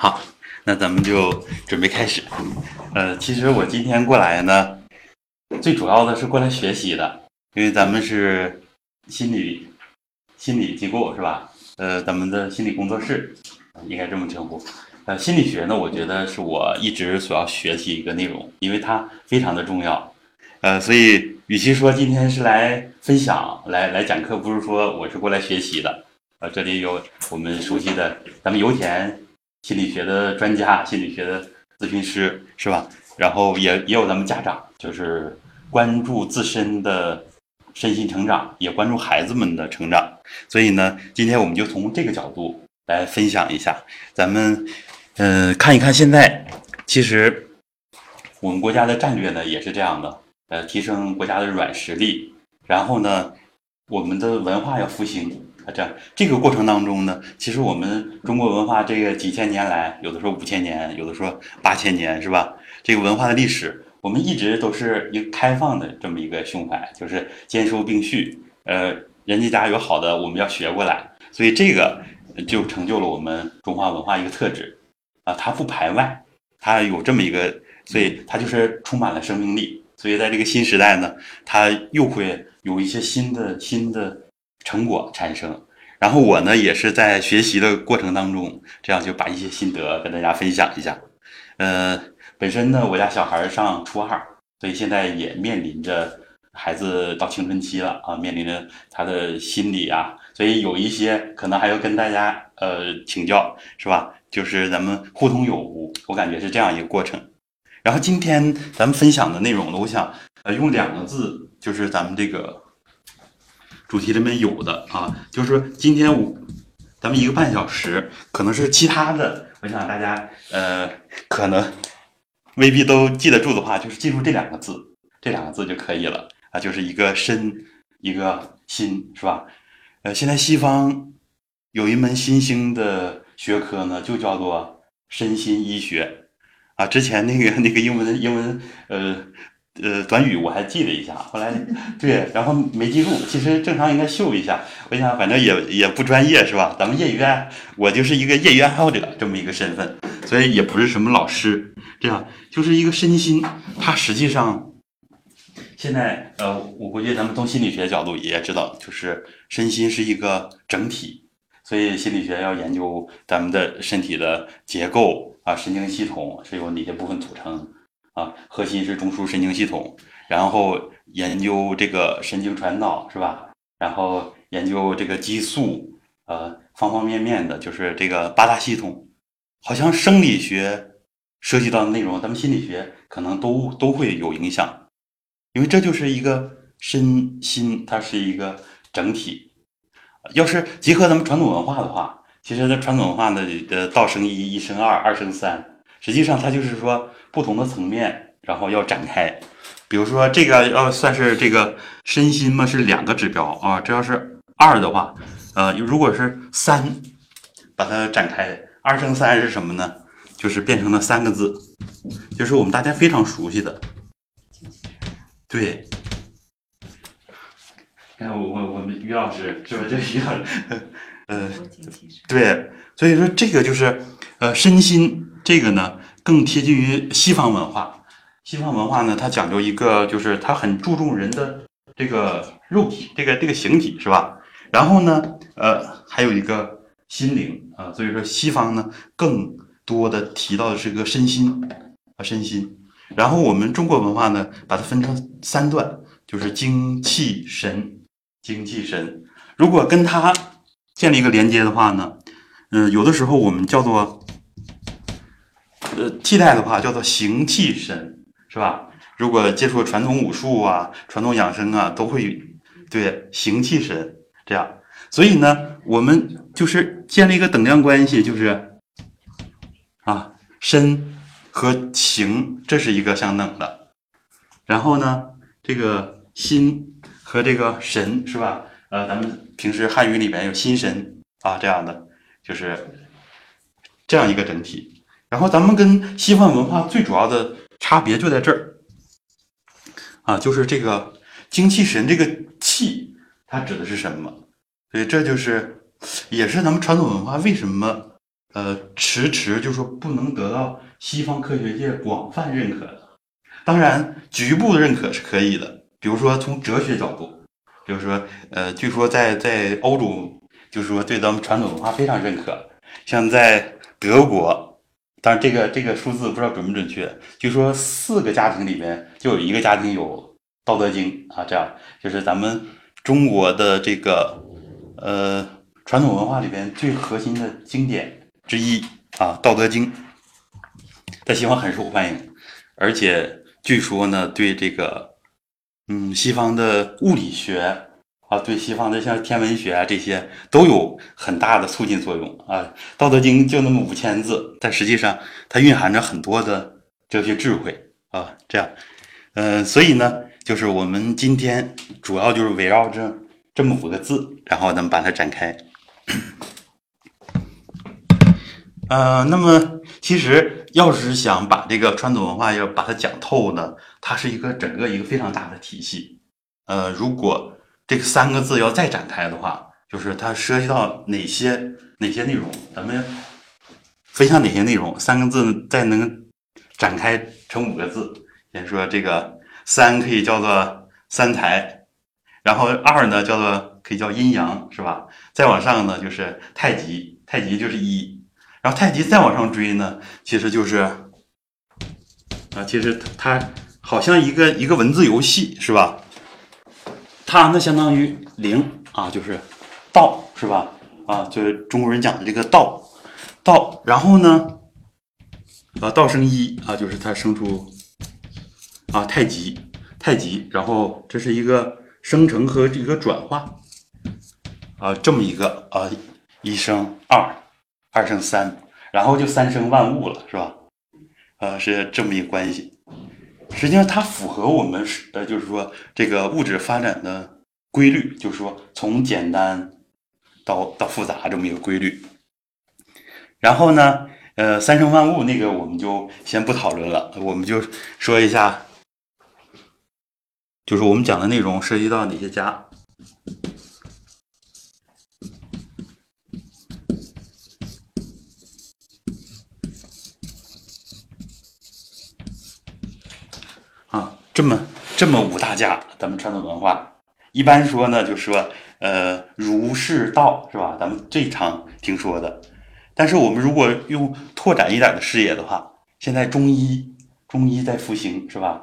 好，那咱们就准备开始。呃，其实我今天过来呢，最主要的是过来学习的，因为咱们是心理心理机构是吧？呃，咱们的心理工作室应该这么称呼。呃，心理学呢，我觉得是我一直所要学习一个内容，因为它非常的重要。呃，所以与其说今天是来分享、来来讲课，不如说我是过来学习的。呃，这里有我们熟悉的咱们油田心理学的专家、心理学的咨询师，是吧？然后也也有咱们家长，就是关注自身的身心成长，也关注孩子们的成长。所以呢，今天我们就从这个角度来分享一下。咱们嗯，看一看现在，其实我们国家的战略呢也是这样的，呃，提升国家的软实力，然后呢，我们的文化要复兴。这样，这个过程当中呢，其实我们中国文化这个几千年来，有的说五千年，有的说八千年，是吧？这个文化的历史，我们一直都是一个开放的这么一个胸怀，就是兼收并蓄。呃，人家家有好的，我们要学过来，所以这个就成就了我们中华文化一个特质啊，它不排外，它有这么一个，所以它就是充满了生命力。所以在这个新时代呢，它又会有一些新的新的。成果产生，然后我呢也是在学习的过程当中，这样就把一些心得跟大家分享一下。呃，本身呢我家小孩上初二，所以现在也面临着孩子到青春期了啊，面临着他的心理啊，所以有一些可能还要跟大家呃请教，是吧？就是咱们互通有无，我感觉是这样一个过程。然后今天咱们分享的内容呢，我想呃用两个字，就是咱们这个。主题里面有的啊，就是说今天我咱们一个半小时，可能是其他的，我想大家呃可能未必都记得住的话，就是记住这两个字，这两个字就可以了啊，就是一个身，一个心，是吧？呃，现在西方有一门新兴的学科呢，就叫做身心医学啊。之前那个那个英文英文呃。呃，短语我还记了一下，后来对，然后没记住。其实正常应该秀一下，我想反正也也不专业是吧？咱们业余爱，我就是一个业余爱好者这么一个身份，所以也不是什么老师，这样就是一个身心。它实际上现在呃，我估计咱们从心理学角度也知道，就是身心是一个整体，所以心理学要研究咱们的身体的结构啊，神经系统是由哪些部分组成。啊，核心是中枢神经系统，然后研究这个神经传导是吧？然后研究这个激素，呃，方方面面的，就是这个八大系统，好像生理学涉及到的内容，咱们心理学可能都都会有影响，因为这就是一个身心，它是一个整体。要是结合咱们传统文化的话，其实在传统文化的呃，道生一，一生二，二生三。实际上，它就是说不同的层面，然后要展开。比如说，这个要算是这个身心嘛，是两个指标啊。这要是二的话，呃，如果是三，把它展开，二乘三是什么呢？就是变成了三个字，就是我们大家非常熟悉的。对，看我我我们于老师是吧？这于老师，呃，对，所以说这个就是呃身心。这个呢更贴近于西方文化，西方文化呢它讲究一个就是它很注重人的这个肉体，这个这个形体是吧？然后呢，呃，还有一个心灵啊，所以说西方呢更多的提到的是个身心啊身心。然后我们中国文化呢把它分成三段，就是精气神，精气神。如果跟它建立一个连接的话呢，嗯，有的时候我们叫做。替代的话叫做形气神，是吧？如果接触传统武术啊、传统养生啊，都会对形气神这样。所以呢，我们就是建立一个等量关系，就是啊，身和形这是一个相等的。然后呢，这个心和这个神是吧？呃，咱们平时汉语里面有心神啊这样的，就是这样一个整体。然后咱们跟西方文化最主要的差别就在这儿，啊，就是这个精气神这个气，它指的是什么？所以这就是，也是咱们传统文化为什么呃，迟迟就说不能得到西方科学界广泛认可的。当然，局部的认可是可以的，比如说从哲学角度，比如说，呃，据说在在欧洲，就是说对咱们传统文化非常认可，像在德国，当然这个这个数字不知道准不准确，据说四个家庭里边就有一个家庭有《道德经》啊，这样就是咱们中国的这个呃传统文化里边最核心的经典之一啊，《道德经》在西方很受欢迎，而且。据说呢，对这个，嗯，西方的物理学啊，对西方的像天文学啊这些都有很大的促进作用啊。《道德经》就那么五千字，但实际上它蕴含着很多的哲学智慧啊。这样，嗯，所以呢，就是我们今天主要就是围绕着这么五个字，然后咱们把它展开。呃，那么其实要是想把这个传统文化要把它讲透呢，它是一个整个一个非常大的体系。呃，如果这个三个字要再展开的话，就是它涉及到哪些哪些内容，咱们分享哪些内容，三个字再能展开成五个字。先说这个三可以叫做三才，然后二呢叫做可以叫阴阳，是吧？再往上呢就是太极，太极就是一。然后太极再往上追呢，其实就是，啊，其实它好像一个一个文字游戏是吧？它呢相当于零啊，就是道是吧？啊，就是中国人讲的这个道，道。然后呢，啊，道生一啊，就是它生出啊太极，太极。然后这是一个生成和一个转化啊，这么一个啊，一生二。二生三，然后就三生万物了，是吧？呃，是这么一个关系。实际上，它符合我们是呃，就是说这个物质发展的规律，就是说从简单到到复杂这么一个规律。然后呢，呃，三生万物那个我们就先不讨论了，我们就说一下，就是我们讲的内容涉及到哪些家。这么这么五大家，咱们传统文化一般说呢，就说呃儒释道是吧？咱们最常听说的。但是我们如果用拓展一点的视野的话，现在中医中医在复兴是吧？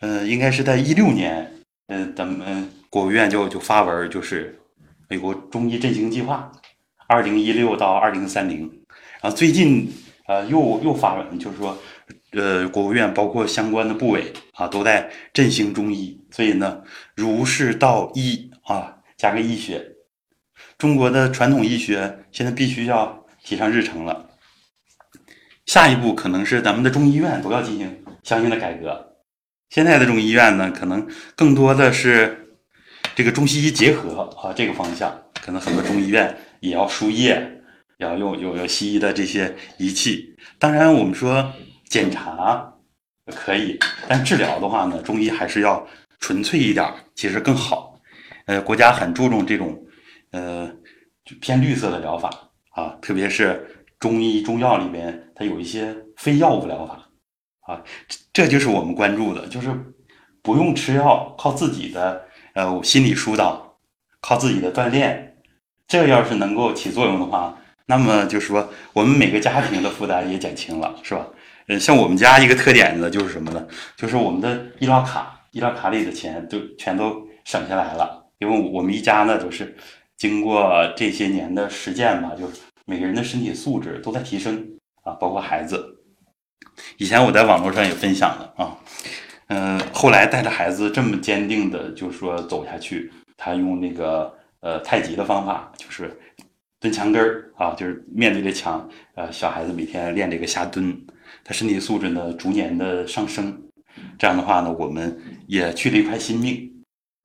嗯，应该是在一六年，嗯，咱们国务院就就发文，就是美国中医振兴计划，二零一六到二零三零。然后最近呃又又发文，就是说。呃，国务院包括相关的部委啊，都在振兴中医，所以呢，儒释道医啊，加个医学，中国的传统医学现在必须要提上日程了。下一步可能是咱们的中医院都要进行相应的改革。现在的中医院呢，可能更多的是这个中西医结合啊，这个方向，可能很多中医院也要输液，要用有有西医的这些仪器。当然，我们说。检查可以，但治疗的话呢，中医还是要纯粹一点，其实更好。呃，国家很注重这种，呃，偏绿色的疗法啊，特别是中医中药里边，它有一些非药物疗法啊，这就是我们关注的，就是不用吃药，靠自己的呃心理疏导，靠自己的锻炼，这要是能够起作用的话，那么就是说我们每个家庭的负担也减轻了，是吧？呃，像我们家一个特点呢，就是什么呢？就是我们的医疗卡，医疗卡里的钱都全都省下来了。因为我们一家呢，都是经过这些年的实践吧，就是每个人的身体素质都在提升啊，包括孩子。以前我在网络上也分享了啊，嗯，后来带着孩子这么坚定的，就是说走下去，他用那个呃太极的方法，就是蹲墙根儿啊，就是面对着墙，呃，小孩子每天练这个下蹲。他身体素质呢逐年的上升，这样的话呢，我们也去了一块心命。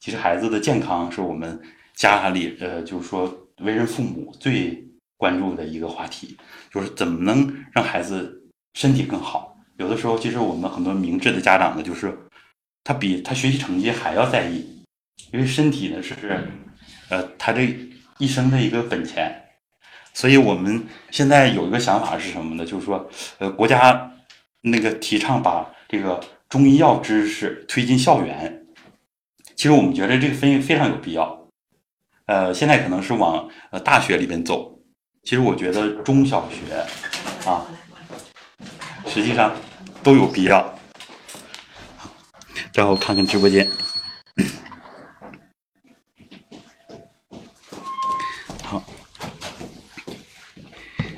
其实孩子的健康是我们家里呃，就是说为人父母最关注的一个话题，就是怎么能让孩子身体更好。有的时候，其实我们很多明智的家长呢，就是他比他学习成绩还要在意，因为身体呢是呃他这一生的一个本钱。所以我们现在有一个想法是什么呢？就是说，呃，国家那个提倡把这个中医药知识推进校园，其实我们觉得这个非非常有必要。呃，现在可能是往呃大学里边走，其实我觉得中小学啊，实际上都有必要。然后看看直播间。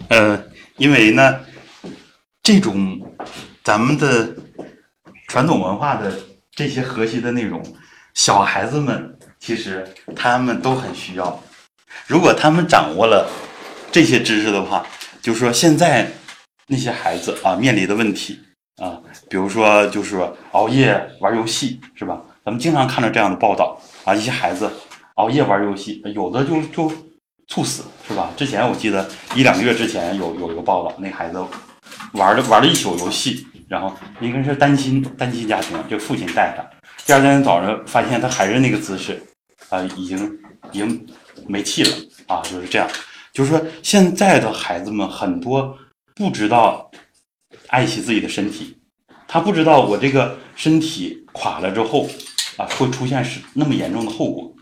呃，因为呢，这种咱们的传统文化的这些核心的内容，小孩子们其实他们都很需要。如果他们掌握了这些知识的话，就是说现在那些孩子啊面临的问题啊，比如说就是熬夜玩游戏，是吧？咱们经常看到这样的报道啊，一些孩子熬夜玩游戏，有的就就。猝死是吧？之前我记得一两个月之前有有一个报道，那孩子玩了玩了一宿游戏，然后应该是单亲单亲家庭，就父亲带他。第二天早上发现他还是那个姿势，啊，已经已经没气了啊，就是这样。就是说现在的孩子们很多不知道爱惜自己的身体，他不知道我这个身体垮了之后啊会出现是那么严重的后果。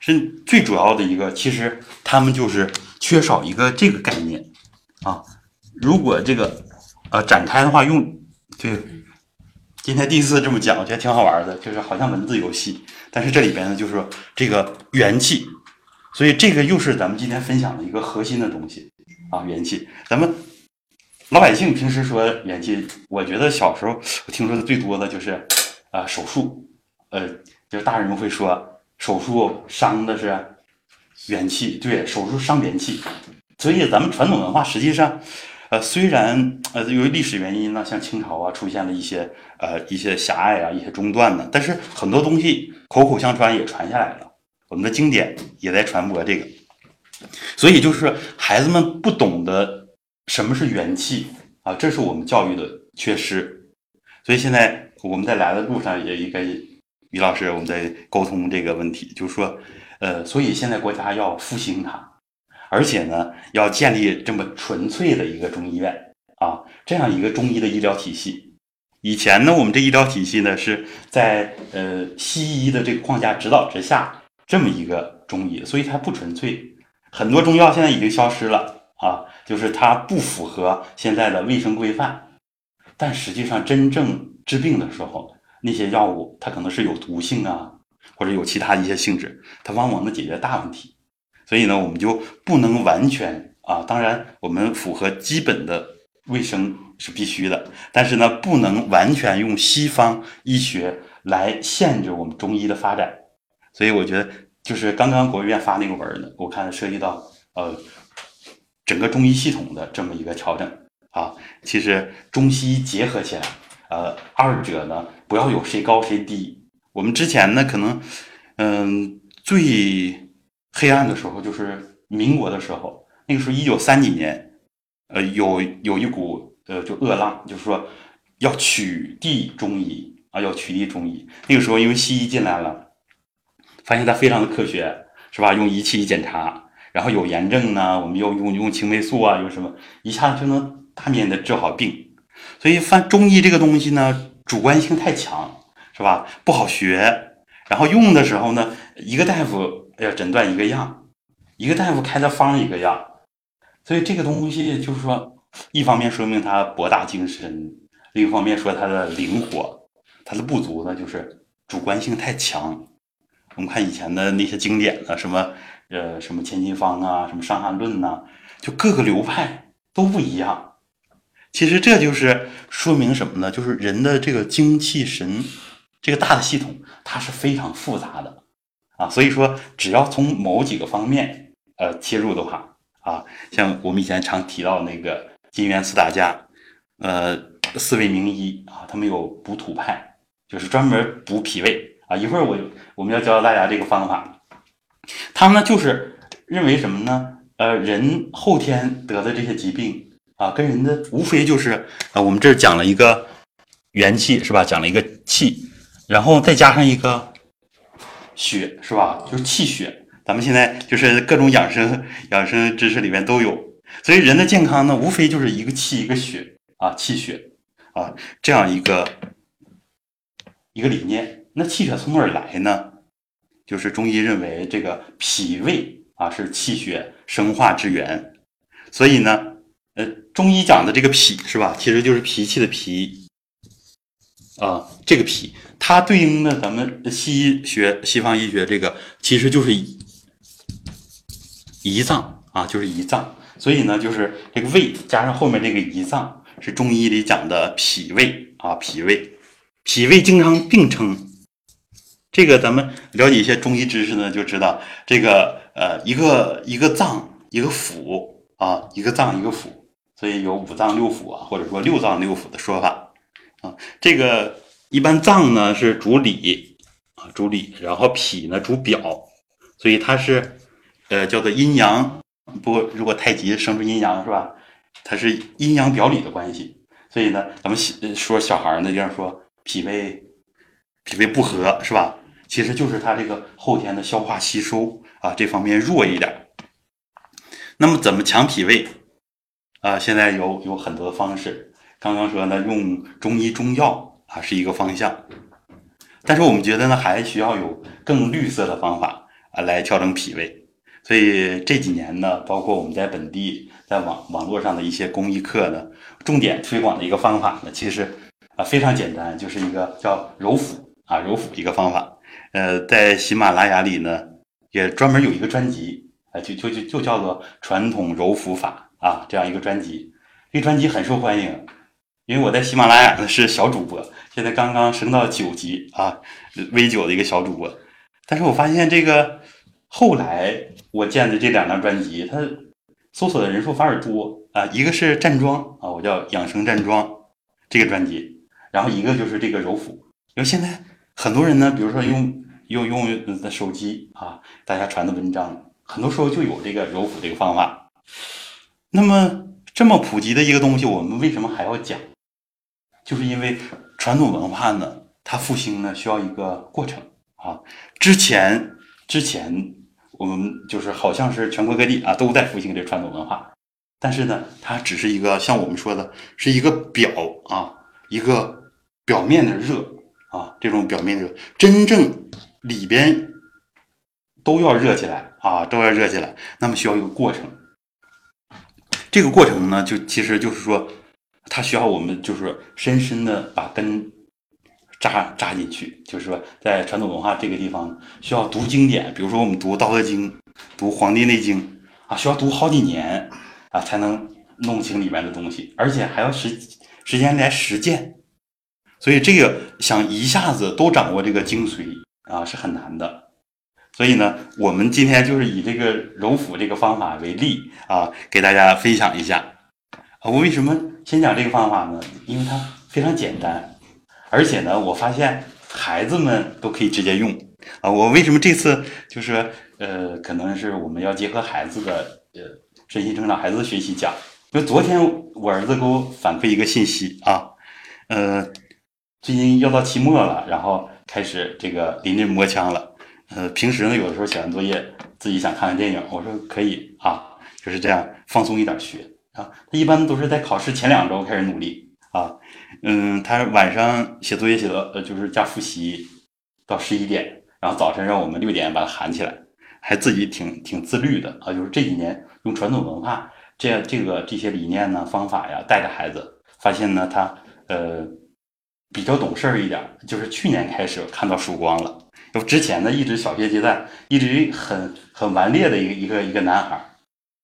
是最主要的一个，其实他们就是缺少一个这个概念啊。如果这个呃展开的话，用对，今天第一次这么讲，我觉得挺好玩的，就是好像文字游戏。但是这里边呢，就是说这个元气，所以这个又是咱们今天分享的一个核心的东西啊，元气。咱们老百姓平时说元气，我觉得小时候我听说的最多的就是啊手术，呃，就是大人们会说。手术伤的是元气，对，手术伤元气，所以咱们传统文化实际上，呃，虽然呃由于历史原因呢，像清朝啊出现了一些呃一些狭隘啊一些中断呢，但是很多东西口口相传也传下来了，我们的经典也在传播这个，所以就是孩子们不懂得什么是元气啊，这是我们教育的缺失，所以现在我们在来的路上也应该。于老师，我们在沟通这个问题，就是说，呃，所以现在国家要复兴它，而且呢，要建立这么纯粹的一个中医院啊，这样一个中医的医疗体系。以前呢，我们这医疗体系呢是在呃西医的这个框架指导之下，这么一个中医，所以它不纯粹。很多中药现在已经消失了啊，就是它不符合现在的卫生规范，但实际上真正治病的时候。那些药物它可能是有毒性啊，或者有其他一些性质，它往往能解决大问题。所以呢，我们就不能完全啊，当然我们符合基本的卫生是必须的，但是呢，不能完全用西方医学来限制我们中医的发展。所以我觉得，就是刚刚国务院发那个文呢，我看涉及到呃整个中医系统的这么一个调整啊，其实中西医结合起来。呃，二者呢，不要有谁高谁低。我们之前呢，可能，嗯，最黑暗的时候就是民国的时候，那个时候一九三几年，呃，有有一股呃就恶浪，就是说要取缔中医啊，要取缔中医。那个时候因为西医进来了，发现它非常的科学，是吧？用仪器一检查，然后有炎症呢，我们又用用青霉素啊，用什么，一下子就能大面的治好病。所以，翻中医这个东西呢，主观性太强，是吧？不好学。然后用的时候呢，一个大夫要诊断一个样，一个大夫开的方一个样。所以这个东西就是说，一方面说明他博大精深，另一方面说他的灵活。他的不足呢，就是主观性太强。我们看以前的那些经典的什么，呃，什么千金方啊，什么伤寒论呐，就各个流派都不一样。其实这就是说明什么呢？就是人的这个精气神，这个大的系统，它是非常复杂的啊。所以说，只要从某几个方面呃切入的话啊，像我们以前常提到那个金元四大家，呃，四位名医啊，他们有补土派，就是专门补脾胃啊。一会儿我我们要教大家这个方法，他们呢就是认为什么呢？呃，人后天得的这些疾病。啊，跟人的无非就是啊，我们这讲了一个元气是吧？讲了一个气，然后再加上一个血是吧？就是气血，咱们现在就是各种养生养生知识里面都有。所以人的健康呢，无非就是一个气一个血啊，气血啊这样一个一个理念。那气血从哪儿来呢？就是中医认为这个脾胃啊是气血生化之源。所以呢，呃，中医讲的这个脾是吧，其实就是脾气的脾啊，这个脾它对应的咱们西医学西方医学这个其实就是胰脏啊，就是胰脏。所以呢，就是这个胃加上后面这个胰脏，是中医里讲的脾胃啊，脾胃，脾胃经常并称。这个咱们了解一些中医知识呢，就知道这个呃，一个一个脏一个腑啊，一个脏一个腑，所以有五脏六腑啊，或者说六脏六腑的说法啊。这个一般脏呢是主里啊，主里，然后脾呢主表，所以它是呃叫做阴阳。不过，如果太极生出阴阳是吧？它是阴阳表里的关系，所以呢，咱们说小孩呢，就是说脾胃脾胃不和是吧？其实就是他这个后天的消化吸收啊这方面弱一点。那么怎么强脾胃啊？现在有有很多的方式。刚刚说呢，用中医中药啊是一个方向，但是我们觉得呢，还需要有更绿色的方法啊来调整脾胃。所以这几年呢，包括我们在本地在网网络上的一些公益课呢，重点推广的一个方法呢，其实啊非常简单，就是一个叫揉腹啊揉腹一个方法。呃，在喜马拉雅里呢，也专门有一个专辑啊，就就就就叫做传统揉腹法啊这样一个专辑。这个专辑很受欢迎，因为我在喜马拉雅呢是小主播，现在刚刚升到九级啊，V 九的一个小主播。但是我发现这个。后来我建的这两张专辑，它搜索的人数反而多啊。一个是站桩啊，我叫养生站桩这个专辑，然后一个就是这个揉腹。因为现在很多人呢，比如说用用用手机啊，大家传的文章，很多时候就有这个揉腹这个方法。那么这么普及的一个东西，我们为什么还要讲？就是因为传统文化呢，它复兴呢需要一个过程啊。之前之前。我们就是好像是全国各地啊都在复兴这传统文化，但是呢，它只是一个像我们说的是一个表啊，一个表面的热啊，这种表面的热，真正里边都要热起来啊，都要热起来，那么需要一个过程。这个过程呢，就其实就是说，它需要我们就是深深的把根。扎扎进去，就是说，在传统文化这个地方，需要读经典，比如说我们读《道德经》、读《黄帝内经》啊，需要读好几年啊，才能弄清里面的东西，而且还要时时间来实践。所以这个想一下子都掌握这个精髓啊，是很难的。所以呢，我们今天就是以这个揉腹这个方法为例啊，给大家分享一下。啊我为什么先讲这个方法呢？因为它非常简单。而且呢，我发现孩子们都可以直接用啊！我为什么这次就是呃，可能是我们要结合孩子的呃身心成长、孩子学习讲。就昨天我儿子给我反馈一个信息啊，呃，最近要到期末了，然后开始这个临阵磨枪了。呃，平时呢，有的时候写完作业自己想看看电影，我说可以啊，就是这样放松一点学啊。他一般都是在考试前两周开始努力啊。嗯，他晚上写作业写到呃，就是加复习到十一点，然后早晨让我们六点把他喊起来，还自己挺挺自律的啊。就是这几年用传统文化这样这个这些理念呢方法呀带着孩子，发现呢他呃比较懂事儿一点。就是去年开始看到曙光了，就之前呢一直小学阶段一直很很顽劣的一个一个一个男孩，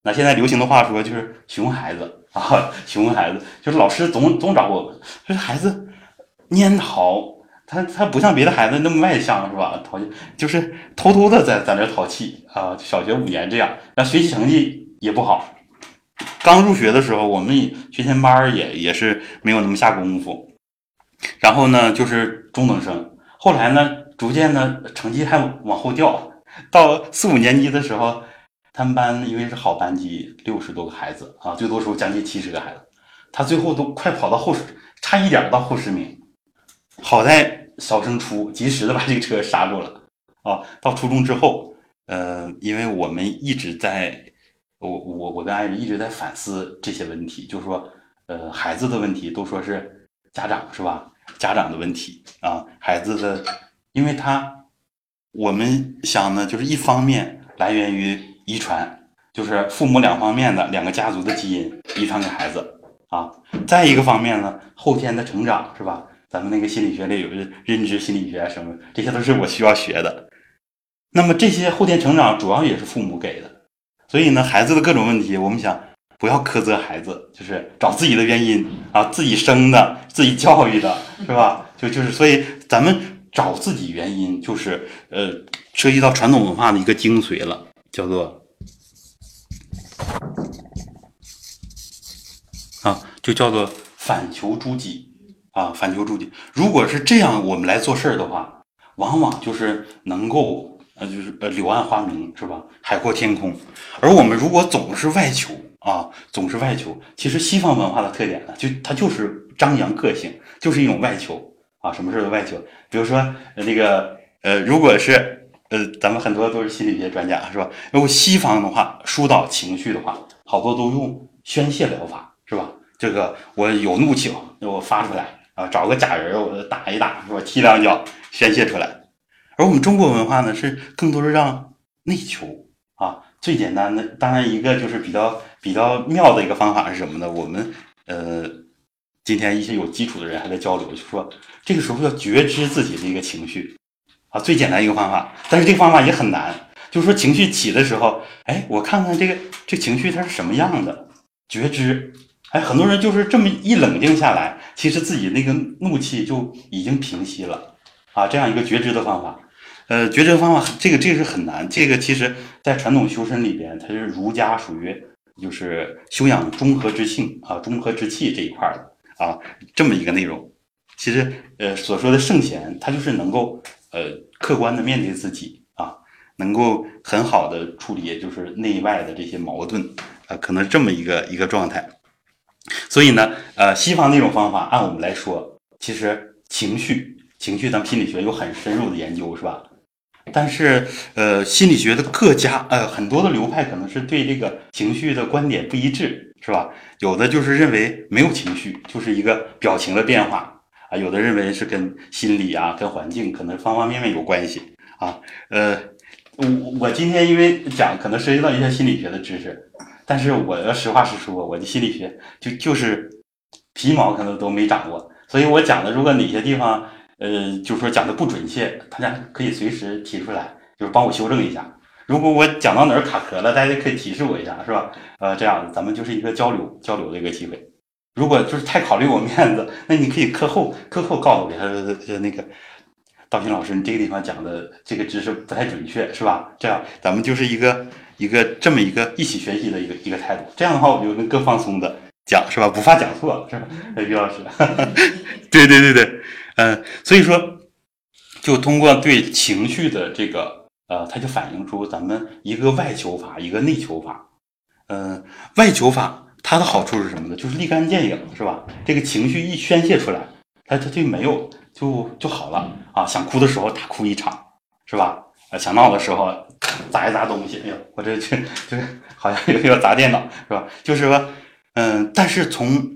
那现在流行的话说就是熊孩子。啊，熊孩子就是老师总总找我们，这孩子蔫淘，他他不像别的孩子那么外向是吧？淘气就是偷偷的在在那淘气啊。小学五年这样，那学习成绩也不好。刚入学的时候，我们学前班也也是没有那么下功夫。然后呢，就是中等生。后来呢，逐渐呢，成绩还往后掉。到四五年级的时候。他们班因为是好班级，六十多个孩子啊，最多时候将近七十个孩子，他最后都快跑到后十，差一点到后十名。好在小升初及时的把这个车刹住了啊。到初中之后，呃，因为我们一直在，我我我跟爱人一直在反思这些问题，就是说，呃，孩子的问题都说是家长是吧？家长的问题啊，孩子的，因为他，我们想呢，就是一方面来源于遗传，就是父母两方面的两个家族的基因遗传给孩子啊，再一个方面呢，后天的成长是吧？咱们那个心理学里有认知心理学什么，这些都是我需要学的。那么这些后天成长主要也是父母给的，所以呢，孩子的各种问题，我们想不要苛责孩子，就是找自己的原因啊，自己生的，自己教育的，是吧？就就是，所以咱们找自己原因，就是呃，涉及到传统文化的一个精髓了，叫做啊，就叫做反求诸己啊，反求诸己。如果是这样，我们来做事儿的话，往往就是能够。呃，就是呃，柳暗花明是吧？海阔天空。而我们如果总是外求啊，总是外求，其实西方文化的特点呢，就它就是张扬个性，就是一种外求啊，什么事都外求。比如说那个呃，如果是呃，咱们很多都是心理学专家是吧？如果西方的话，疏导情绪的话，好多都用宣泄疗法是吧？这个我有怒气，我发出来啊，找个假人我打一打是吧？踢两脚宣泄出来。而我们中国文化呢，是更多是让内求啊。最简单的，当然一个就是比较比较妙的一个方法是什么呢？我们呃，今天一些有基础的人还在交流，就说这个时候要觉知自己的一个情绪啊。最简单一个方法，但是这个方法也很难。就是说情绪起的时候，哎，我看看这个这情绪它是什么样的，觉知。哎，很多人就是这么一冷静下来，其实自己那个怒气就已经平息了啊。这样一个觉知的方法。呃，觉知方法这个这个是很难，这个其实在传统修身里边，它是儒家属于就是修养中和之性啊，中和之气这一块的啊，这么一个内容。其实呃所说的圣贤，他就是能够呃客观的面对自己啊，能够很好的处理就是内外的这些矛盾啊，可能这么一个一个状态。所以呢，呃，西方那种方法，按我们来说，其实情绪情绪，咱们心理学有很深入的研究，是吧？但是，呃，心理学的各家，呃，很多的流派可能是对这个情绪的观点不一致，是吧？有的就是认为没有情绪，就是一个表情的变化啊；有的认为是跟心理啊、跟环境可能方方面面有关系啊。呃，我我今天因为讲可能涉及到一些心理学的知识，但是我要实话实说，我的心理学就就是皮毛可能都没掌握，所以我讲的如果哪些地方。呃，就是说讲的不准确，大家可以随时提出来，就是帮我修正一下。如果我讲到哪儿卡壳了，大家可以提示我一下，是吧？呃，这样咱们就是一个交流交流的一个机会。如果就是太考虑我面子，那你可以课后课后告诉我，呃，那个道平老师，你这个地方讲的这个知识不太准确，是吧？这样咱们就是一个一个这么一个一起学习的一个一个态度。这样的话，我就能更放松的讲，是吧？不怕讲错，是吧？于老师，对对对对。嗯，所以说，就通过对情绪的这个，呃，它就反映出咱们一个外求法，一个内求法。嗯，外求法它的好处是什么呢？就是立竿见影，是吧？这个情绪一宣泄出来，它它就没有就就好了啊！想哭的时候大哭一场，是吧？呃，想闹的时候砸一砸东西，哎呦，我这这这好像又要砸电脑，是吧？就是说，嗯，但是从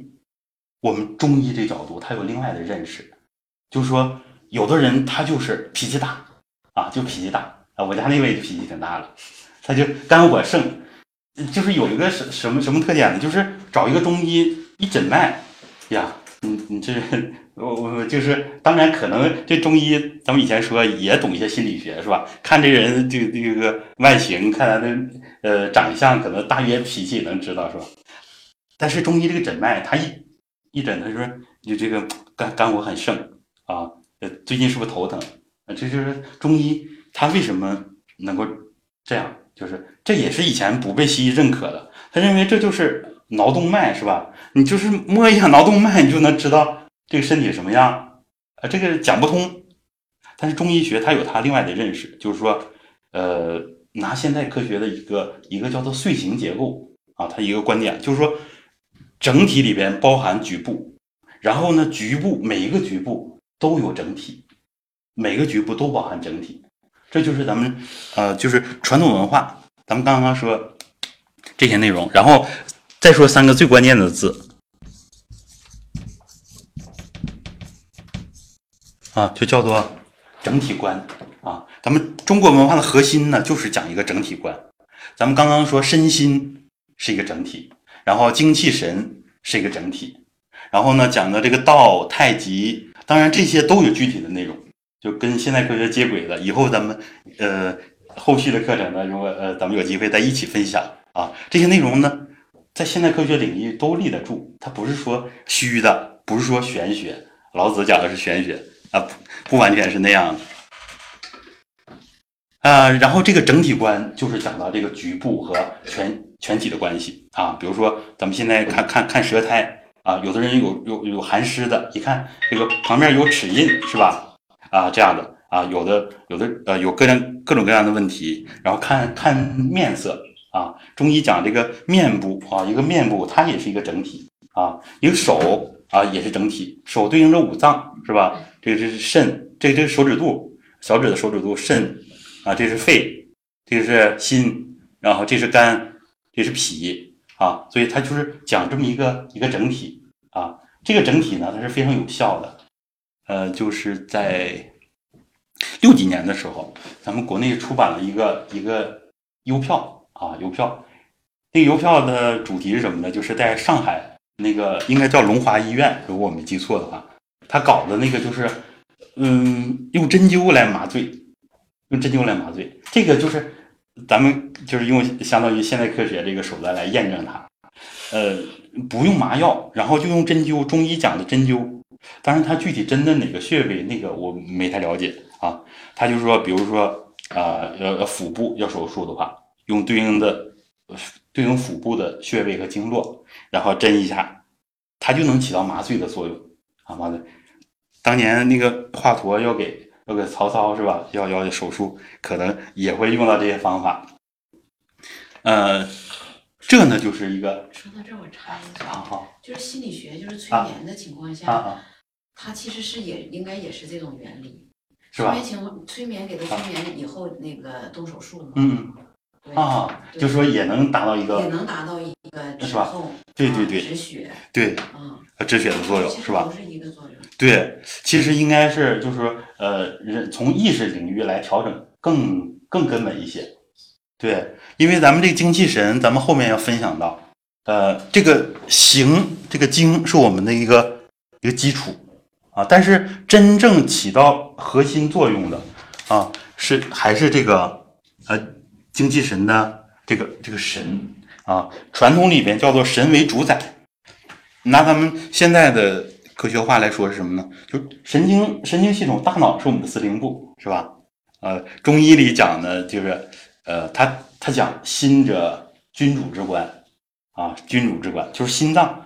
我们中医这角度，它有另外的认识。就是说，有的人他就是脾气大，啊，就脾气大啊。我家那位就脾气挺大的，他就肝火盛，就是有一个什什么什么特点呢？就是找一个中医一诊脉，呀，你你这我我就是当然可能这中医咱们以前说也懂一些心理学是吧？看这人这这个外形，看他的呃长相，可能大约脾气能知道是吧？但是中医这个诊脉，他一一诊，他说你这个肝肝火很盛。啊，呃，最近是不是头疼？啊这就是中医，他为什么能够这样？就是这也是以前不被西医认可的。他认为这就是挠动脉，是吧？你就是摸一下挠动脉，你就能知道这个身体什么样。啊，这个讲不通。但是中医学它有它另外的认识，就是说，呃，拿现代科学的一个一个叫做碎形结构啊，它一个观点就是说，整体里边包含局部，然后呢，局部每一个局部。都有整体，每个局部都包含整体，这就是咱们呃，就是传统文化。咱们刚刚说这些内容，然后再说三个最关键的字啊，就叫做整体观啊。咱们中国文化的核心呢，就是讲一个整体观。咱们刚刚说身心是一个整体，然后精气神是一个整体，然后呢讲的这个道太极，当然这些都有具体的内容，就跟现代科学接轨的。以后咱们呃。后续的课程呢，如果呃咱们有机会再一起分享啊，这些内容呢，在现代科学领域都立得住，它不是说虚的，不是说玄学。老子讲的是玄学啊，不不完全是那样的。啊，然后这个整体观就是讲到这个局部和全全体的关系啊，比如说咱们现在看看看舌苔啊，有的人有有有寒湿的，一看这个旁边有齿印是吧？啊，这样的。啊，有的有的呃，有各样各种各样的问题，然后看看面色啊。中医讲这个面部啊，一个面部它也是一个整体啊，一个手啊也是整体，手对应着五脏是吧？这个这是肾，这个这是手指肚，小指的手指肚，肾啊，这是肺，这个是心，然后这是肝，这是脾啊，所以它就是讲这么一个一个整体啊。这个整体呢，它是非常有效的，呃，就是在。六几年的时候，咱们国内出版了一个一个邮票啊，邮票。那个邮票的主题是什么呢？就是在上海那个应该叫龙华医院，如果我没记错的话，他搞的那个就是，嗯，用针灸来麻醉，用针灸来麻醉。这个就是咱们就是用相当于现代科学这个手段来验证它。呃，不用麻药，然后就用针灸，中医讲的针灸。当然，它具体针的哪个穴位，那个我没太了解。啊，他就说，比如说，啊，要要腹部要手术的话，用对应的对应腹部的穴位和经络，然后针一下，它就能起到麻醉的作用啊。麻醉。当年那个华佗要给要给曹操是吧？要要手术，可能也会用到这些方法。呃，这呢就是一个。说到这儿，我插一句啊，就是心理学，就是催眠的情况下，它其实是也应该也是这种原理。催眠情况，催眠给他催眠以后，那个动手术嘛。嗯，啊，就说也能达到一个，也能达到一个止痛，对对对，止血，对，嗯，止血的作用是吧？对，其实应该是就是说，呃，人从意识领域来调整更更根本一些。对，因为咱们这个精气神，咱们后面要分享到，呃，这个形，这个精是我们的一个一个基础。啊，但是真正起到核心作用的啊，是还是这个呃精气神的这个这个神啊，传统里边叫做神为主宰。拿咱们现在的科学话来说是什么呢？就神经神经系统，大脑是我们的司令部，是吧？呃，中医里讲的就是呃，他他讲心者君主之官啊，君主之官就是心脏。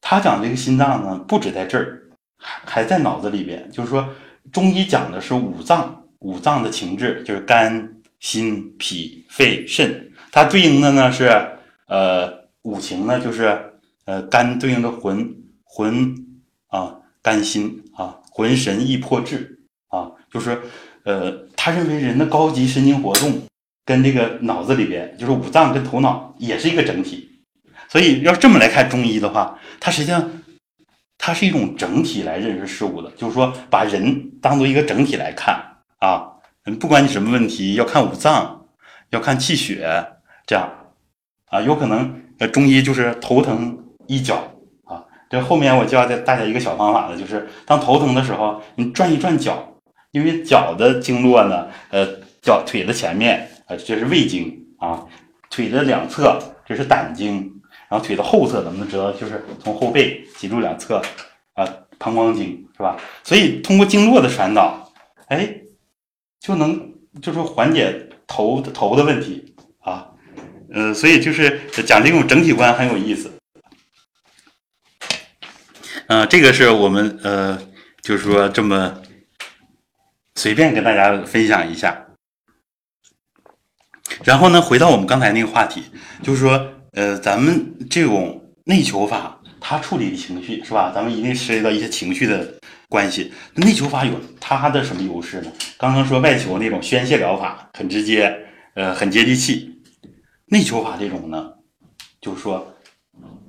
他讲这个心脏呢，不止在这儿。还还在脑子里边，就是说，中医讲的是五脏，五脏的情志就是肝、心、脾、肺、肾，它对应的呢是呃五行呢就是呃肝对应的魂，魂啊肝心啊魂神易破志啊，就是呃他认为人的高级神经活动跟这个脑子里边就是五脏跟头脑也是一个整体，所以要这么来看中医的话，它实际上。它是一种整体来认识事物的，就是说把人当做一个整体来看啊。不管你什么问题，要看五脏，要看气血，这样啊，有可能呃中医就是头疼一脚。这后面我教大家一个小方法呢，就是当头疼的时候，你转一转脚，因为脚的经络呢，呃，脚腿的前面呃这是胃经啊，腿的两侧这是胆经。然后腿的后侧咱们知道？就是从后背脊柱两侧啊，膀胱经是吧？所以通过经络的传导，哎，就能就是缓解头头的问题啊。呃，所以就是讲这种整体观很有意思。嗯，这个是我们呃，就是说这么随便跟大家分享一下。然后呢，回到我们刚才那个话题，就是说。呃，咱们这种内求法，它处理的情绪是吧？咱们一定涉及到一些情绪的关系。内求法有它的什么优势呢？刚刚说外求那种宣泄疗法很直接，呃，很接地气。内求法这种呢，就是说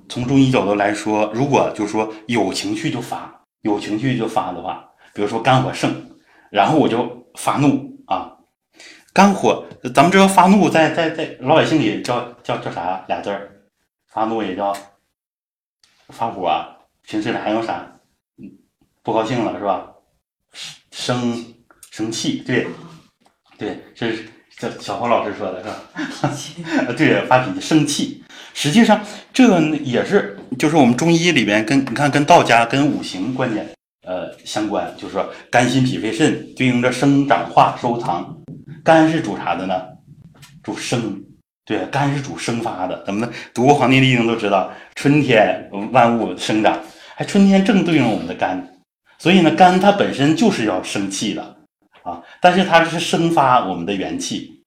从中医角度来说，如果就是说有情绪就发，有情绪就发的话，比如说肝火盛，然后我就发怒啊。肝火，咱们知道发怒在在在老百姓里叫叫叫啥俩字儿？发怒也叫发火啊。平时里还有啥？不高兴了是吧？生生气，对对，这是这小黄老师说的是吧？对，发脾气，生气。实际上这也是就是我们中医里边跟你看跟道家跟五行观念呃相关，就是说肝心脾肺肾对应着生长化收藏。肝是主啥的呢？主生，对，肝是主生发的。咱们读过《黄帝内经》都知道，春天万物生长，还春天正对应我们的肝，所以呢，肝它本身就是要生气的啊。但是它是生发我们的元气。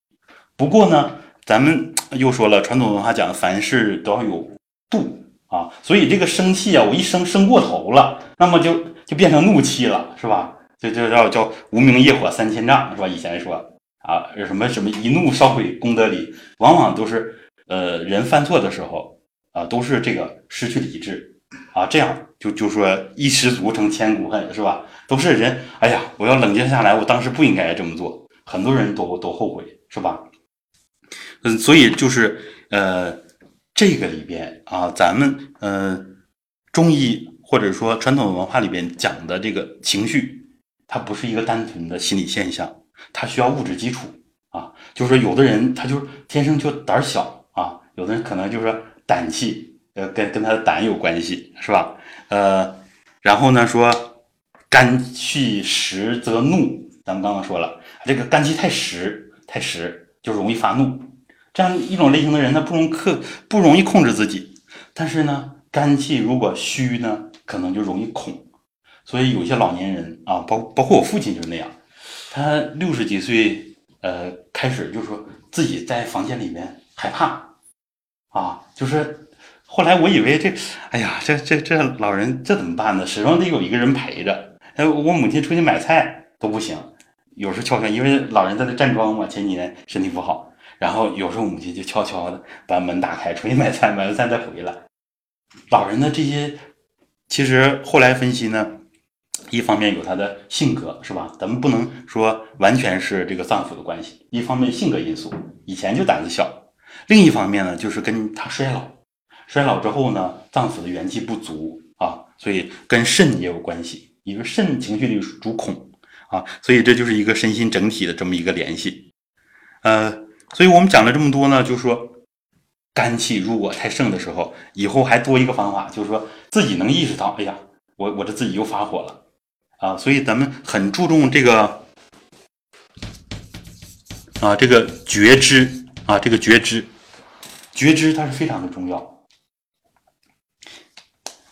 不过呢，咱们又说了，传统文化讲凡事都要有度啊，所以这个生气啊，我一生生过头了，那么就就变成怒气了，是吧？就就叫叫无名业火三千丈，是吧？以前说。啊，什么什么一怒烧毁功德林，往往都是呃人犯错的时候啊，都是这个失去理智啊，这样就就说一失足成千古恨，是吧？都是人，哎呀，我要冷静下来，我当时不应该这么做，很多人都都后悔，是吧？嗯，所以就是呃这个里边啊，咱们呃中医或者说传统文化里边讲的这个情绪，它不是一个单纯的心理现象。它需要物质基础啊，就是说有的人他就是天生就胆小啊，有的人可能就是说胆气，呃，跟跟他的胆有关系，是吧？呃，然后呢说肝气实则怒，咱们刚刚说了，这个肝气太实太实就容易发怒，这样一种类型的人他不容克不容易控制自己，但是呢肝气如果虚呢，可能就容易恐，所以有些老年人啊，包包括我父亲就是那样。他六十几岁，呃，开始就说自己在房间里面害怕，啊，就是后来我以为这，哎呀，这这这老人这怎么办呢？始终得有一个人陪着。哎，我母亲出去买菜都不行，有时候悄悄，因为老人在那站桩嘛，前几年身体不好，然后有时候母亲就悄悄的把门打开，出去买菜，买完菜再回来。老人的这些，其实后来分析呢。一方面有他的性格，是吧？咱们不能说完全是这个脏腑的关系。一方面性格因素，以前就胆子小；另一方面呢，就是跟他衰老，衰老之后呢，脏腑的元气不足啊，所以跟肾也有关系。因为肾情绪里主恐啊，所以这就是一个身心整体的这么一个联系。呃，所以我们讲了这么多呢，就说肝气如果太盛的时候，以后还多一个方法，就是说自己能意识到，哎呀，我我这自己又发火了。啊，所以咱们很注重这个啊，这个觉知啊，这个觉知，觉知它是非常的重要。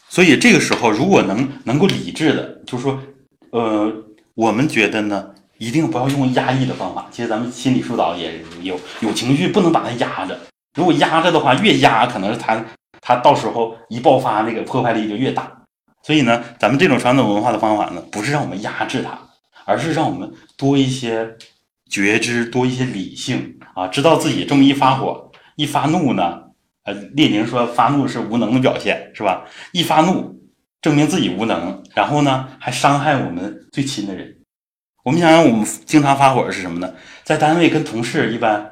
所以这个时候，如果能能够理智的，就是说，呃，我们觉得呢，一定不要用压抑的方法。其实咱们心理疏导也有有情绪，不能把它压着。如果压着的话，越压可能是他他到时候一爆发，那个破坏力就越大。所以呢，咱们这种传统文化的方法呢，不是让我们压制它，而是让我们多一些觉知，多一些理性啊，知道自己这么一发火、一发怒呢，呃，列宁说发怒是无能的表现，是吧？一发怒证明自己无能，然后呢，还伤害我们最亲的人。我们想想，我们经常发火是什么呢？在单位跟同事一般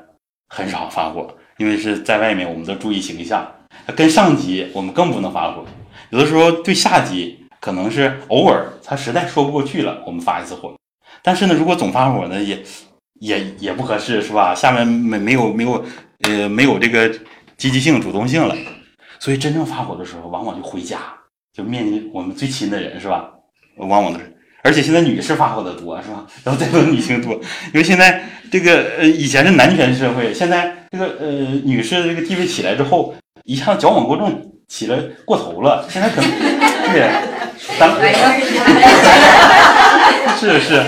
很少发火，因为是在外面，我们都注意形象。跟上级我们更不能发火。有的时候对下级可能是偶尔他实在说不过去了，我们发一次火。但是呢，如果总发火呢，也也也不合适，是吧？下面没没有没有呃没有这个积极性、主动性了。所以真正发火的时候，往往就回家，就面临我们最亲的人，是吧？往往都是。而且现在女士发火的多，是吧？然后再说女性多，因为现在这个呃以前是男权社会，现在这个呃女士这个地位起来之后，一下矫枉过正。起了过头了，现在可能对，咱们 是是，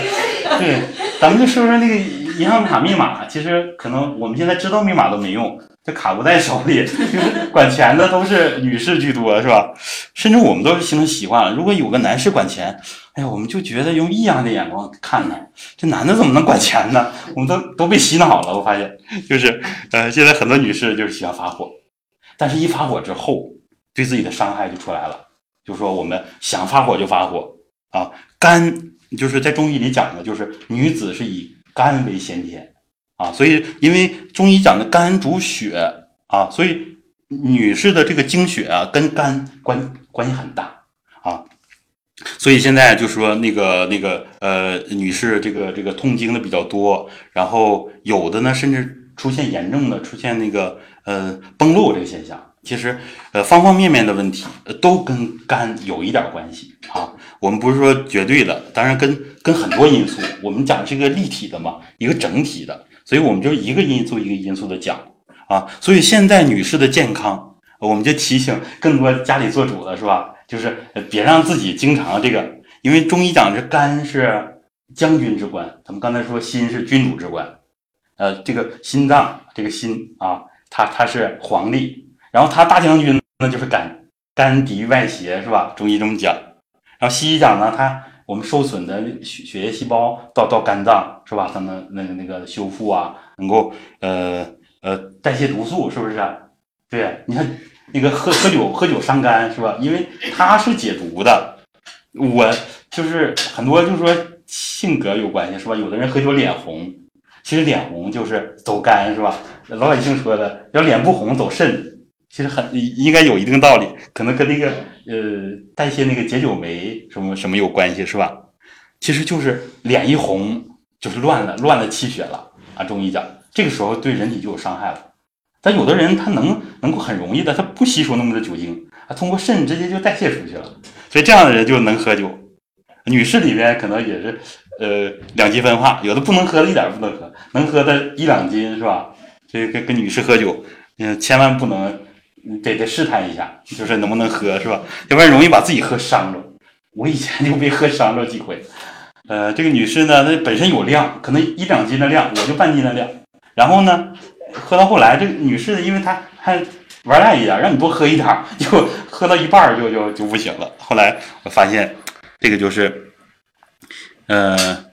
对，咱们就说说那个银行卡密码。其实可能我们现在知道密码都没用，这卡不在手里，管钱的都是女士居多，是吧？甚至我们都是形成习惯了，如果有个男士管钱，哎呀，我们就觉得用异样的眼光看他，这男的怎么能管钱呢？我们都都被洗脑了。我发现，就是呃，现在很多女士就是喜欢发火，但是一发火之后，对自己的伤害就出来了。就说我们想发火就发火啊，肝就是在中医里讲的，就是女子是以肝为先天。啊，所以因为中医讲的肝主血啊，所以女士的这个经血啊，跟肝关关系很大啊。所以现在就说那个那个呃，女士这个这个痛经的比较多，然后有的呢甚至出现严重的出现那个呃崩漏这个现象。其实呃方方面面的问题都跟肝有一点关系啊。我们不是说绝对的，当然跟跟很多因素，我们讲是一个立体的嘛，一个整体的。所以我们就一个因素一个因素的讲啊，所以现在女士的健康，我们就提醒更多家里做主的是吧？就是别让自己经常这个，因为中医讲这肝是将军之官，咱们刚才说心是君主之官，呃，这个心脏这个心啊，它它是皇帝，然后他大将军那就是肝，肝敌外邪是吧？中医这么讲，然后西医讲呢，它。我们受损的血血液细胞到到肝脏是吧？它能那个那个修复啊，能够呃呃代谢毒素，是不是？对，你看那个喝喝酒喝酒伤肝是吧？因为它是解毒的。我就是很多就是说性格有关系是吧？有的人喝酒脸红，其实脸红就是走肝是吧？老百姓说的要脸不红走肾。其实很应该有一定道理，可能跟那个呃代谢那个解酒酶什么什么有关系，是吧？其实就是脸一红就是乱了，乱了气血了啊。中医讲，这个时候对人体就有伤害了。但有的人他能能够很容易的，他不吸收那么多酒精，他通过肾直接就代谢出去了。所以这样的人就能喝酒。女士里边可能也是呃两极分化，有的不能喝的一点不能喝，能喝的一两斤是吧？所以跟跟女士喝酒，嗯，千万不能。得得试探一下，就是能不能喝，是吧？要不然容易把自己喝伤着。我以前就被喝伤着几回。呃，这个女士呢，她本身有量，可能一两斤的量，我就半斤的量。然后呢，喝到后来，这个女士因为她还玩赖一点，让你多喝一点，就喝到一半就就就不行了。后来我发现，这个就是，呃，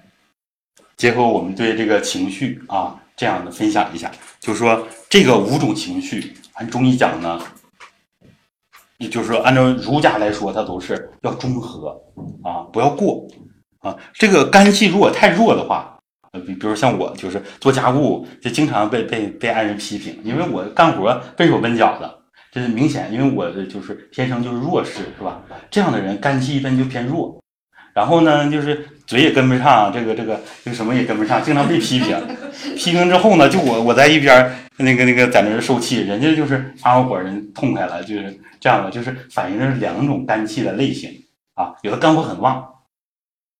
结合我们对这个情绪啊这样的分享一下，就是说这个五种情绪。按中医讲呢，也就是说，按照儒家来说，它都是要中和啊，不要过啊。这个肝气如果太弱的话，比比如像我，就是做家务就经常被被被爱人批评，因为我干活笨手笨脚的，这是明显，因为我的就是天生就是弱势，是吧？这样的人肝气一般就偏弱，然后呢，就是嘴也跟不上，这个这个这个什么也跟不上，经常被批评。批评之后呢，就我我在一边。那个那个在那儿受气，人家就是发完火人痛快了，就是这样的，就是反映的是两种肝气的类型啊。有的肝火很旺，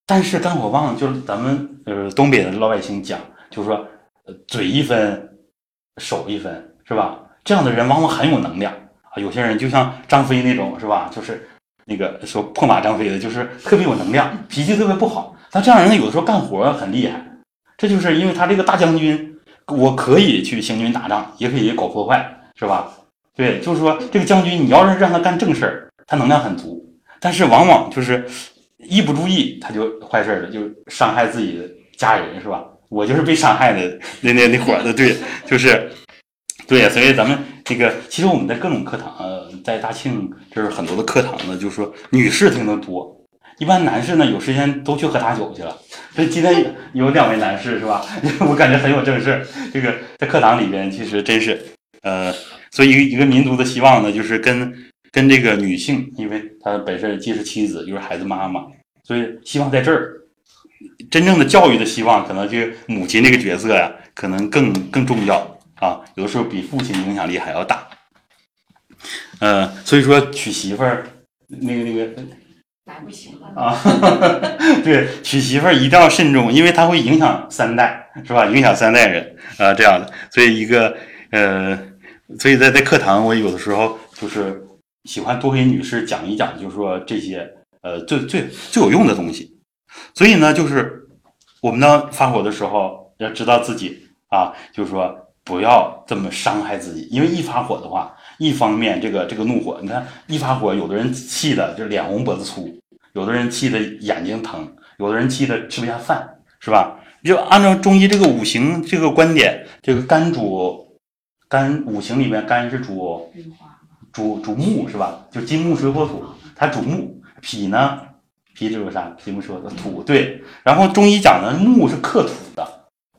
但是肝火旺就是咱们呃东北的老百姓讲，就是说嘴一分，手一分，是吧？这样的人往往很有能量啊。有些人就像张飞那种，是吧？就是那个说破马张飞的，就是特别有能量，脾气特别不好。他这样人有的时候干活很厉害，这就是因为他这个大将军。我可以去行军打仗，也可以搞破坏，是吧？对，就是说这个将军，你要是让他干正事儿，他能量很足，但是往往就是一不注意，他就坏事了，就伤害自己的家人，是吧？我就是被伤害的那那那伙的，对，就是，对，所以咱们这个，其实我们在各种课堂，呃在大庆就是很多的课堂呢，就是说女士听得多。一般男士呢，有时间都去喝大酒去了。所以今天有两位男士是吧？我感觉很有正事。这个在课堂里边，其实真是，呃，所以一个一个民族的希望呢，就是跟跟这个女性，因为她本身既是妻子又是孩子妈妈，所以希望在这儿，真正的教育的希望，可能就母亲这个角色呀，可能更更重要啊。有的时候比父亲影响力还要大。呃，所以说娶媳妇儿，那个那个。来不行了啊！对，娶媳妇儿一定要慎重，因为它会影响三代，是吧？影响三代人啊，这样的。所以一个呃，所以在在课堂，我有的时候就是喜欢多给女士讲一讲，就是说这些呃最最最有用的东西。所以呢，就是我们呢发火的时候，要知道自己啊，就是说不要这么伤害自己，因为一发火的话，一方面这个这个怒火，你看一发火，有的人气的就脸红脖子粗，有的人气的眼睛疼，有的人气的吃不下饭，是吧？就按照中医这个五行这个观点，这个肝主肝五行里面肝是主主主木是吧？就金木水火土，它主木。脾呢，脾指个啥？金木水火土对。然后中医讲的，木是克土的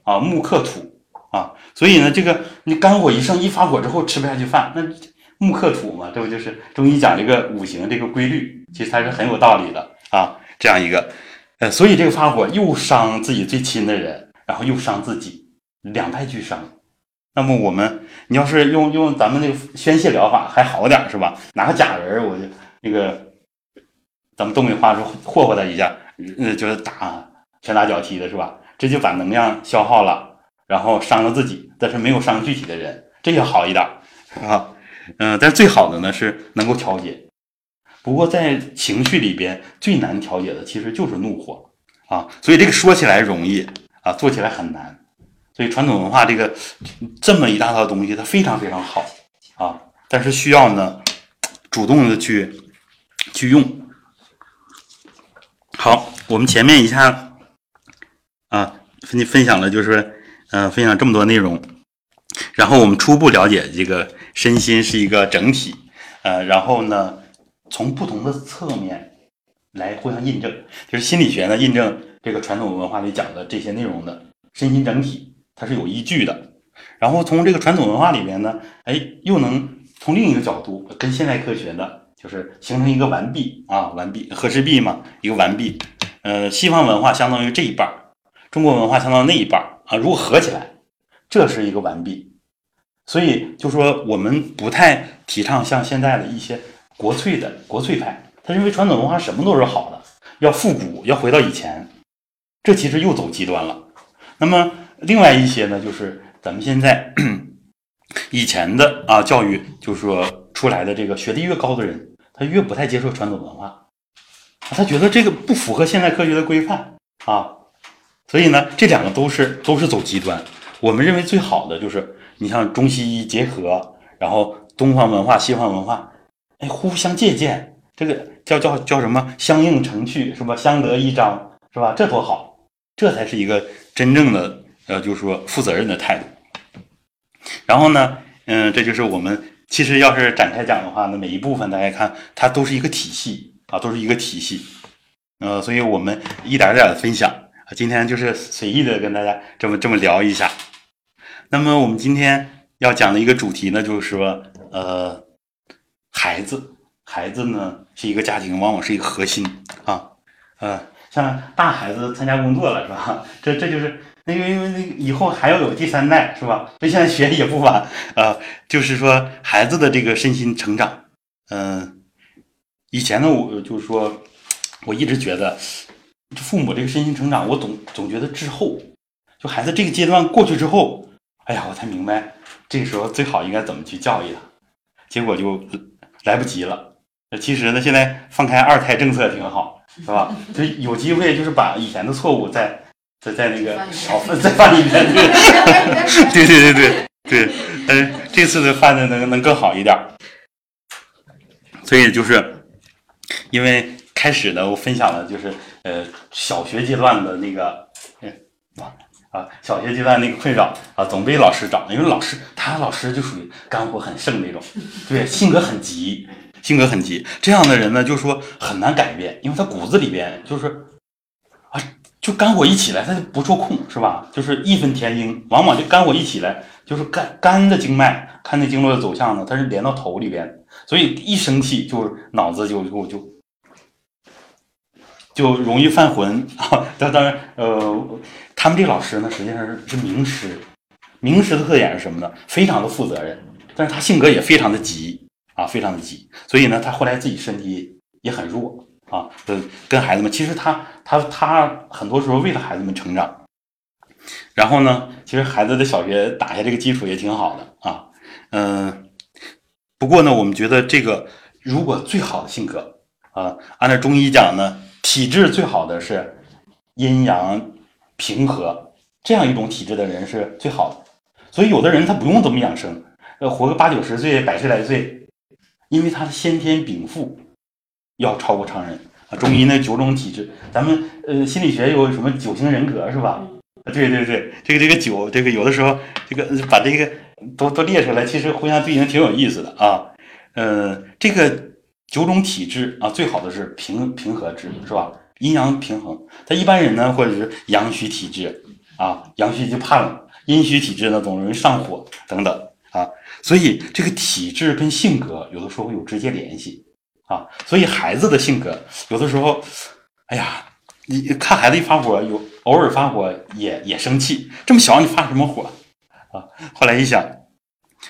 啊，木克土。啊，所以呢，这个你肝火一盛，一发火之后吃不下去饭，那木克土嘛，这不就是中医讲这个五行这个规律，其实它是很有道理的啊。这样一个，呃，所以这个发火又伤自己最亲的人，然后又伤自己，两败俱伤。那么我们，你要是用用咱们那个宣泄疗法还好点是吧？拿个假人，我就那个，咱们东北话说霍霍他一下，呃，就是打拳打脚踢的是吧？这就把能量消耗了。然后伤了自己，但是没有伤具体的人，这也好一点啊。嗯，但是最好的呢是能够调节。不过在情绪里边最难调节的其实就是怒火啊。所以这个说起来容易啊，做起来很难。所以传统文化这个这么一大套东西，它非常非常好啊，但是需要呢主动的去去用。好，我们前面一下啊分分享了就是。嗯，分享这么多内容，然后我们初步了解这个身心是一个整体，呃，然后呢，从不同的侧面来互相印证，就是心理学呢印证这个传统文化里讲的这些内容的身心整体，它是有依据的。然后从这个传统文化里面呢，哎，又能从另一个角度跟现代科学的，就是形成一个完璧啊，完璧和氏璧嘛，一个完璧。呃，西方文化相当于这一半，中国文化相当于那一半。啊，如果合起来，这是一个完璧。所以就说我们不太提倡像现在的一些国粹的国粹派，他认为传统文化什么都是好的，要复古，要回到以前，这其实又走极端了。那么另外一些呢，就是咱们现在 以前的啊教育，就是说出来的这个学历越高的人，他越不太接受传统文化，他觉得这个不符合现代科学的规范啊。所以呢，这两个都是都是走极端。我们认为最好的就是，你像中西医结合，然后东方文化、西方文化，哎，互相借鉴，这个叫叫叫什么？相映成趣，是吧？相得益彰，是吧？这多好，这才是一个真正的呃，就是说负责任的态度。然后呢，嗯，这就是我们其实要是展开讲的话呢，每一部分大家看，它都是一个体系啊，都是一个体系。呃，所以我们一点点的分享。今天就是随意的跟大家这么这么聊一下。那么我们今天要讲的一个主题呢，就是说，呃，孩子，孩子呢是一个家庭往往是一个核心啊，呃，像大孩子参加工作了是吧？这这就是那个因为那以后还要有第三代是吧？这现在学也不晚啊。就是说孩子的这个身心成长，嗯，以前呢我就是说我一直觉得。父母这个身心成长，我总总觉得滞后，就孩子这个阶段过去之后，哎呀，我才明白这个时候最好应该怎么去教育他，结果就来不及了。其实呢，现在放开二胎政策挺好，是吧？就有机会就是把以前的错误再再再那个少再犯一遍，对对对对对，但是这次的犯的能能更好一点。所以就是因为开始呢，我分享的就是。呃，小学阶段的那个，啊啊，小学阶段那个困扰啊，总被老师找，因为老师他老师就属于肝火很盛那种，对，性格很急，性格很急，这样的人呢，就是说很难改变，因为他骨子里边就是啊，就肝火一起来，他就不受控，是吧？就是义愤填膺，往往就肝火一起来，就是肝肝的经脉，看那经络的走向呢，它是连到头里边，所以一生气就脑子就就就。就容易犯浑 啊！当当然，呃，他们这老师呢，实际上是是名师。名师的特点是什么呢？非常的负责任，但是他性格也非常的急啊，非常的急。所以呢，他后来自己身体也很弱啊。呃，跟孩子们，其实他他他很多时候为了孩子们成长。然后呢，其实孩子的小学打下这个基础也挺好的啊。嗯，不过呢，我们觉得这个如果最好的性格啊，按照中医讲呢。体质最好的是阴阳平和，这样一种体质的人是最好的。所以有的人他不用怎么养生，呃，活个八九十岁、百十来岁，因为他的先天禀赋要超过常人啊。中医那九种体质，咱们呃心理学有什么九型人格是吧？对对对，这个这个九，这个有的时候这个把这个都都列出来，其实互相对应挺有意思的啊。呃，这个九种体质啊，最好的是平平和质，是吧？阴阳平衡。他一般人呢，或者是阳虚体质啊，阳虚就怕冷；阴虚体质呢，总容易上火等等啊。所以这个体质跟性格有的时候有直接联系啊。所以孩子的性格有的时候，哎呀。你看孩子一发火，有偶尔发火也也生气，这么小你发什么火啊？后来一想，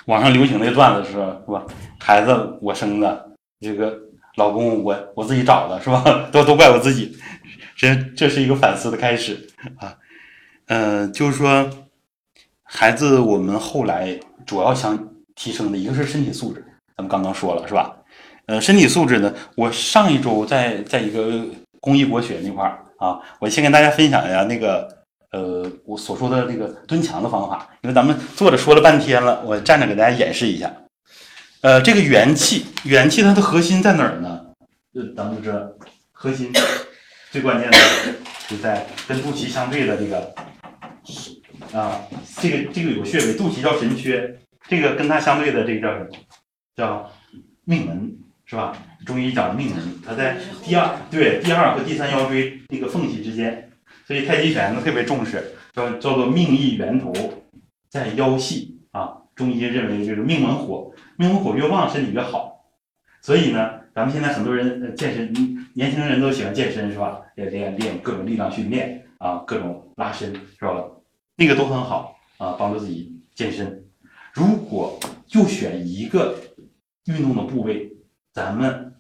网上流行那段子是是吧？孩子我生的，这个老公我我自己找的是吧？都都怪我自己，这这是一个反思的开始啊。嗯，就是说孩子我们后来主要想提升的一个是身体素质，咱们刚刚说了是吧？呃，身体素质呢，我上一周在在一个公益国学那块儿。啊，我先跟大家分享一下那个，呃，我所说的那个蹲墙的方法。因为咱们坐着说了半天了，我站着给大家演示一下。呃，这个元气，元气它的核心在哪儿呢？就，咱们这，核心最关键的就在跟肚脐相对的这个，啊，这个这个有穴位，肚脐叫神阙，这个跟它相对的这个叫什么？叫命门。是吧？中医讲命门，它在第二对第二和第三腰椎那个缝隙之间，所以太极拳呢特别重视，叫叫做命意源头在腰系。中医认为就是命门火，命门火越旺，身体越好。所以呢，咱们现在很多人健身，年轻人都喜欢健身，是吧？练练练各种力量训练啊，各种拉伸，是吧？那个都很好啊，帮助自己健身。如果就选一个运动的部位。咱们，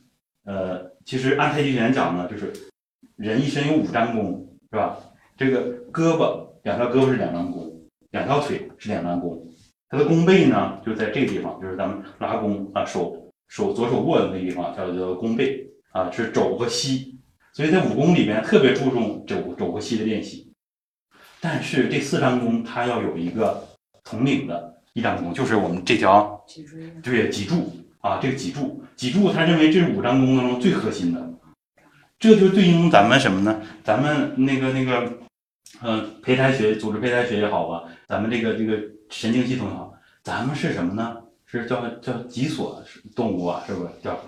呃，其实按太极拳讲呢，就是人一身有五张弓，是吧？这个胳膊两条胳膊是两张弓，两条腿是两张弓，它的弓背呢就在这个地方，就是咱们拉弓啊，手手左手握的那个地方叫做弓背啊，是肘和膝。所以在武功里面特别注重肘肘和膝的练习。但是这四张弓它要有一个统领的一张弓，就是我们这条脊椎对脊柱。啊，这个脊柱，脊柱，他认为这是五张弓当中最核心的，这就对应咱们什么呢？咱们那个那个，呃，胚胎学，组织胚胎学也好吧，咱们这个这个神经系统也好，咱们是什么呢？是叫叫脊索动物啊，是不是叫？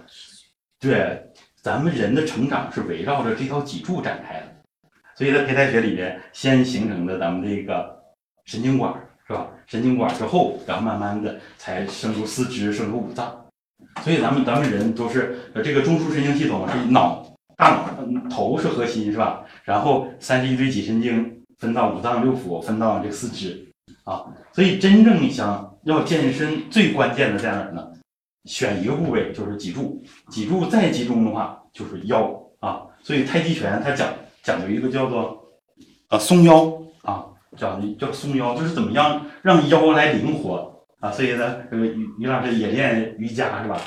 对，咱们人的成长是围绕着这条脊柱展开的，所以在胚胎学里边，先形成的咱们这个神经管，是吧？神经管之后，然后慢慢的才生出四肢，生出五脏。所以咱们咱们人都是呃这个中枢神经系统是脑大脑头是核心是吧？然后三十一椎脊神经分到五脏六腑，分到这个四肢啊。所以真正想要健身，最关键的在哪儿呢？选一个部位就是脊柱，脊柱再集中的话就是腰啊。所以太极拳它讲讲究一个叫做啊松腰啊，讲叫松腰，就是怎么样让腰来灵活。啊，所以呢，这个于于老师也练瑜伽是吧？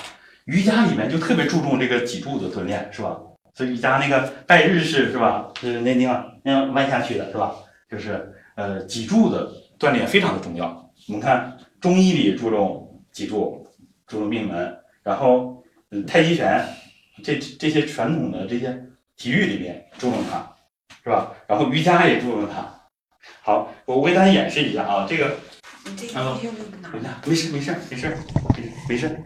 瑜伽里面就特别注重这个脊柱的锻炼是吧？所以瑜伽那个拜日式是吧？就是那地方那样弯下去的是吧？就是呃脊柱的锻炼非常的重要。我们看中医里注重脊柱，注重命门，然后嗯太极拳这这些传统的这些体育里面注重它，是吧？然后瑜伽也注重它。好，我我给大家演示一下啊，这个。啊，没事没事没事没事，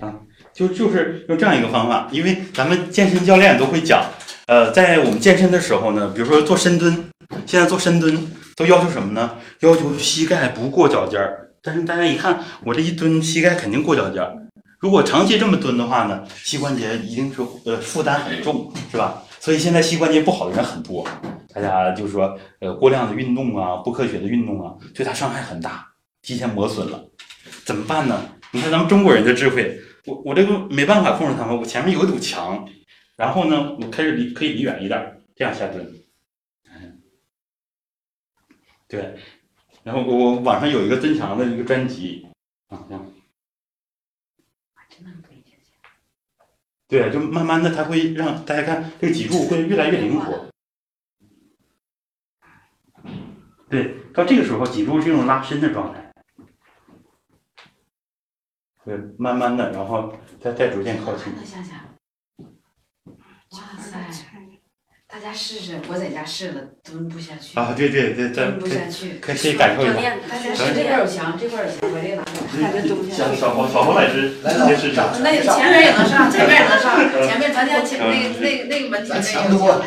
啊，就就是用这样一个方法，因为咱们健身教练都会讲，呃，在我们健身的时候呢，比如说做深蹲，现在做深蹲都要求什么呢？要求膝盖不过脚尖儿。但是大家一看，我这一蹲，膝盖肯定过脚尖儿。如果长期这么蹲的话呢，膝关节一定是呃负担很重，是吧？所以现在膝关节不好的人很多，大家就是说，呃，过量的运动啊，不科学的运动啊，对他伤害很大。提前磨损了，怎么办呢？你看咱们中国人的智慧，我我这个没办法控制他们，我前面有一堵墙，然后呢，我开始离可以离远一点，这样下蹲。对，然后我网上有一个增强的一个专辑啊，这样。对，就慢慢的，它会让大家看这个脊柱会越来越灵活。对，到这个时候脊柱是一种拉伸的状态。对，慢慢的，然后再再逐渐靠近。想想，哇塞！大家试试，我在家试了，蹲不下去。啊，对对对，蹲不下去，可以感受一下。大家试这块有墙，这块有墙，把这个拿过来，蹲不下去。小小小侯老师，先试试。那前面也能上，前面也能上，前面咱家前那个那个那个门前面有墙。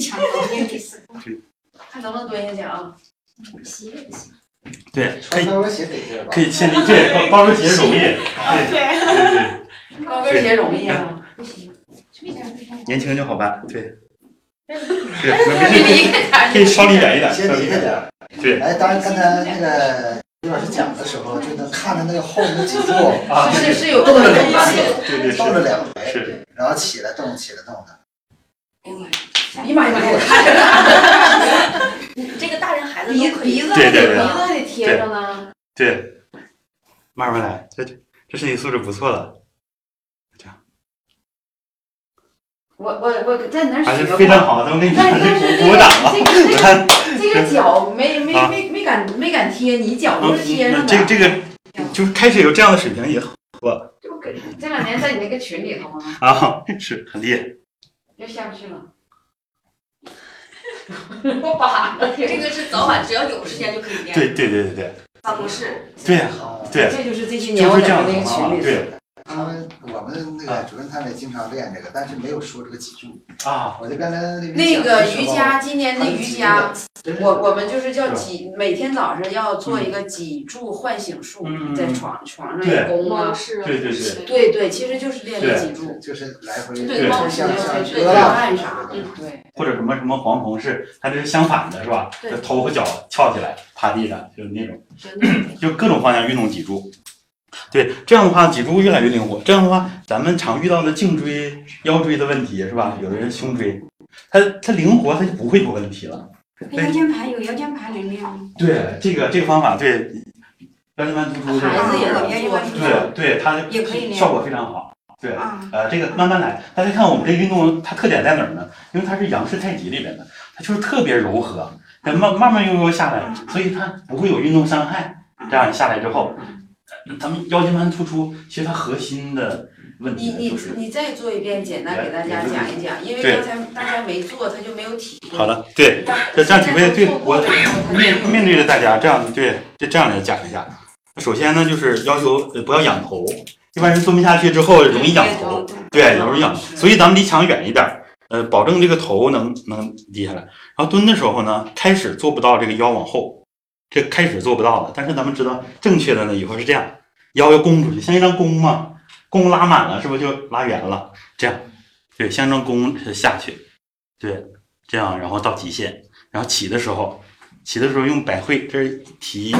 墙多，你第四看能不能蹲下去啊？鞋也行。对，可以。可以先离这高跟鞋容易。对对对。高跟鞋容易啊？不行。年轻就好办，对。对，可以稍离远一点，先离开点。对。哎，当然刚才那个李老师讲的时候，就能看到那个后面的脊柱啊，是是有动了两回，对对，动了两回，是，然后起来动，起来动的。哎呀妈呀！我看着呢。这个大人孩子鼻鼻子还得鼻子还得贴着呢。对，慢慢来，这这身体素质不错了。我我我在那儿学过非常好，咱们给你鼓掌吧。这个 这个脚没没没没敢没敢贴，你脚都是贴上的。这这个就是开始有这样的水平也不。这不给这两年在你那个群里头吗？啊，是很厉害。又下不去了。我把这个是早晚只要有时间就可以练。对对对对对。办公室。对呀，对。这就是这些年我在那个群里对。他们我们那个主任他们也经常练这个，但是没有说这个脊柱啊。我就刚才那个瑜伽，今年的瑜伽，我我们就是叫脊，每天早上要做一个脊柱唤醒术，在床床上也弓啊，对对对，对对，其实就是练这脊柱，就是来回对像像对按啥的，对。或者什么什么黄铜是，它这是相反的，是吧？头和脚翘起来，趴地上，就是那种，就各种方向运动脊柱。对，这样的话脊柱越来越灵活。这样的话，咱们常遇到的颈椎、腰椎的问题是吧？有的人胸椎，它它灵活，它就不会有问题了。腰间盘有腰间盘能量吗？对，这个这个方法对腰间盘突出，孩子也能做。对对，它也可以效果非常好。对，呃，这个慢慢来。大家看我们这运动，它特点在哪儿呢？因为它是杨氏太极里边的，它就是特别柔和，慢慢慢悠悠下来，所以它不会有运动伤害。这样下来之后。咱们腰间盘突出，其实它核心的问题你你你再做一遍，简单给大家讲一讲，因为刚才大家没做，他就没有体会。好的，对，这这样体会，对我面面对着大家这样，对，就这样来讲一下。首先呢，就是要求不要仰头，一般人蹲不下去之后容易仰头，对，容易仰，所以咱们离墙远一点，呃，保证这个头能能低下来。然后蹲的时候呢，开始做不到这个腰往后。这开始做不到的，但是咱们知道正确的呢，以后是这样，腰要弓出去，像一张弓嘛，弓拉满了，是不是就拉圆了？这样，对，像张弓下去，对，这样，然后到极限，然后起的时候，起的时候用百会，这是提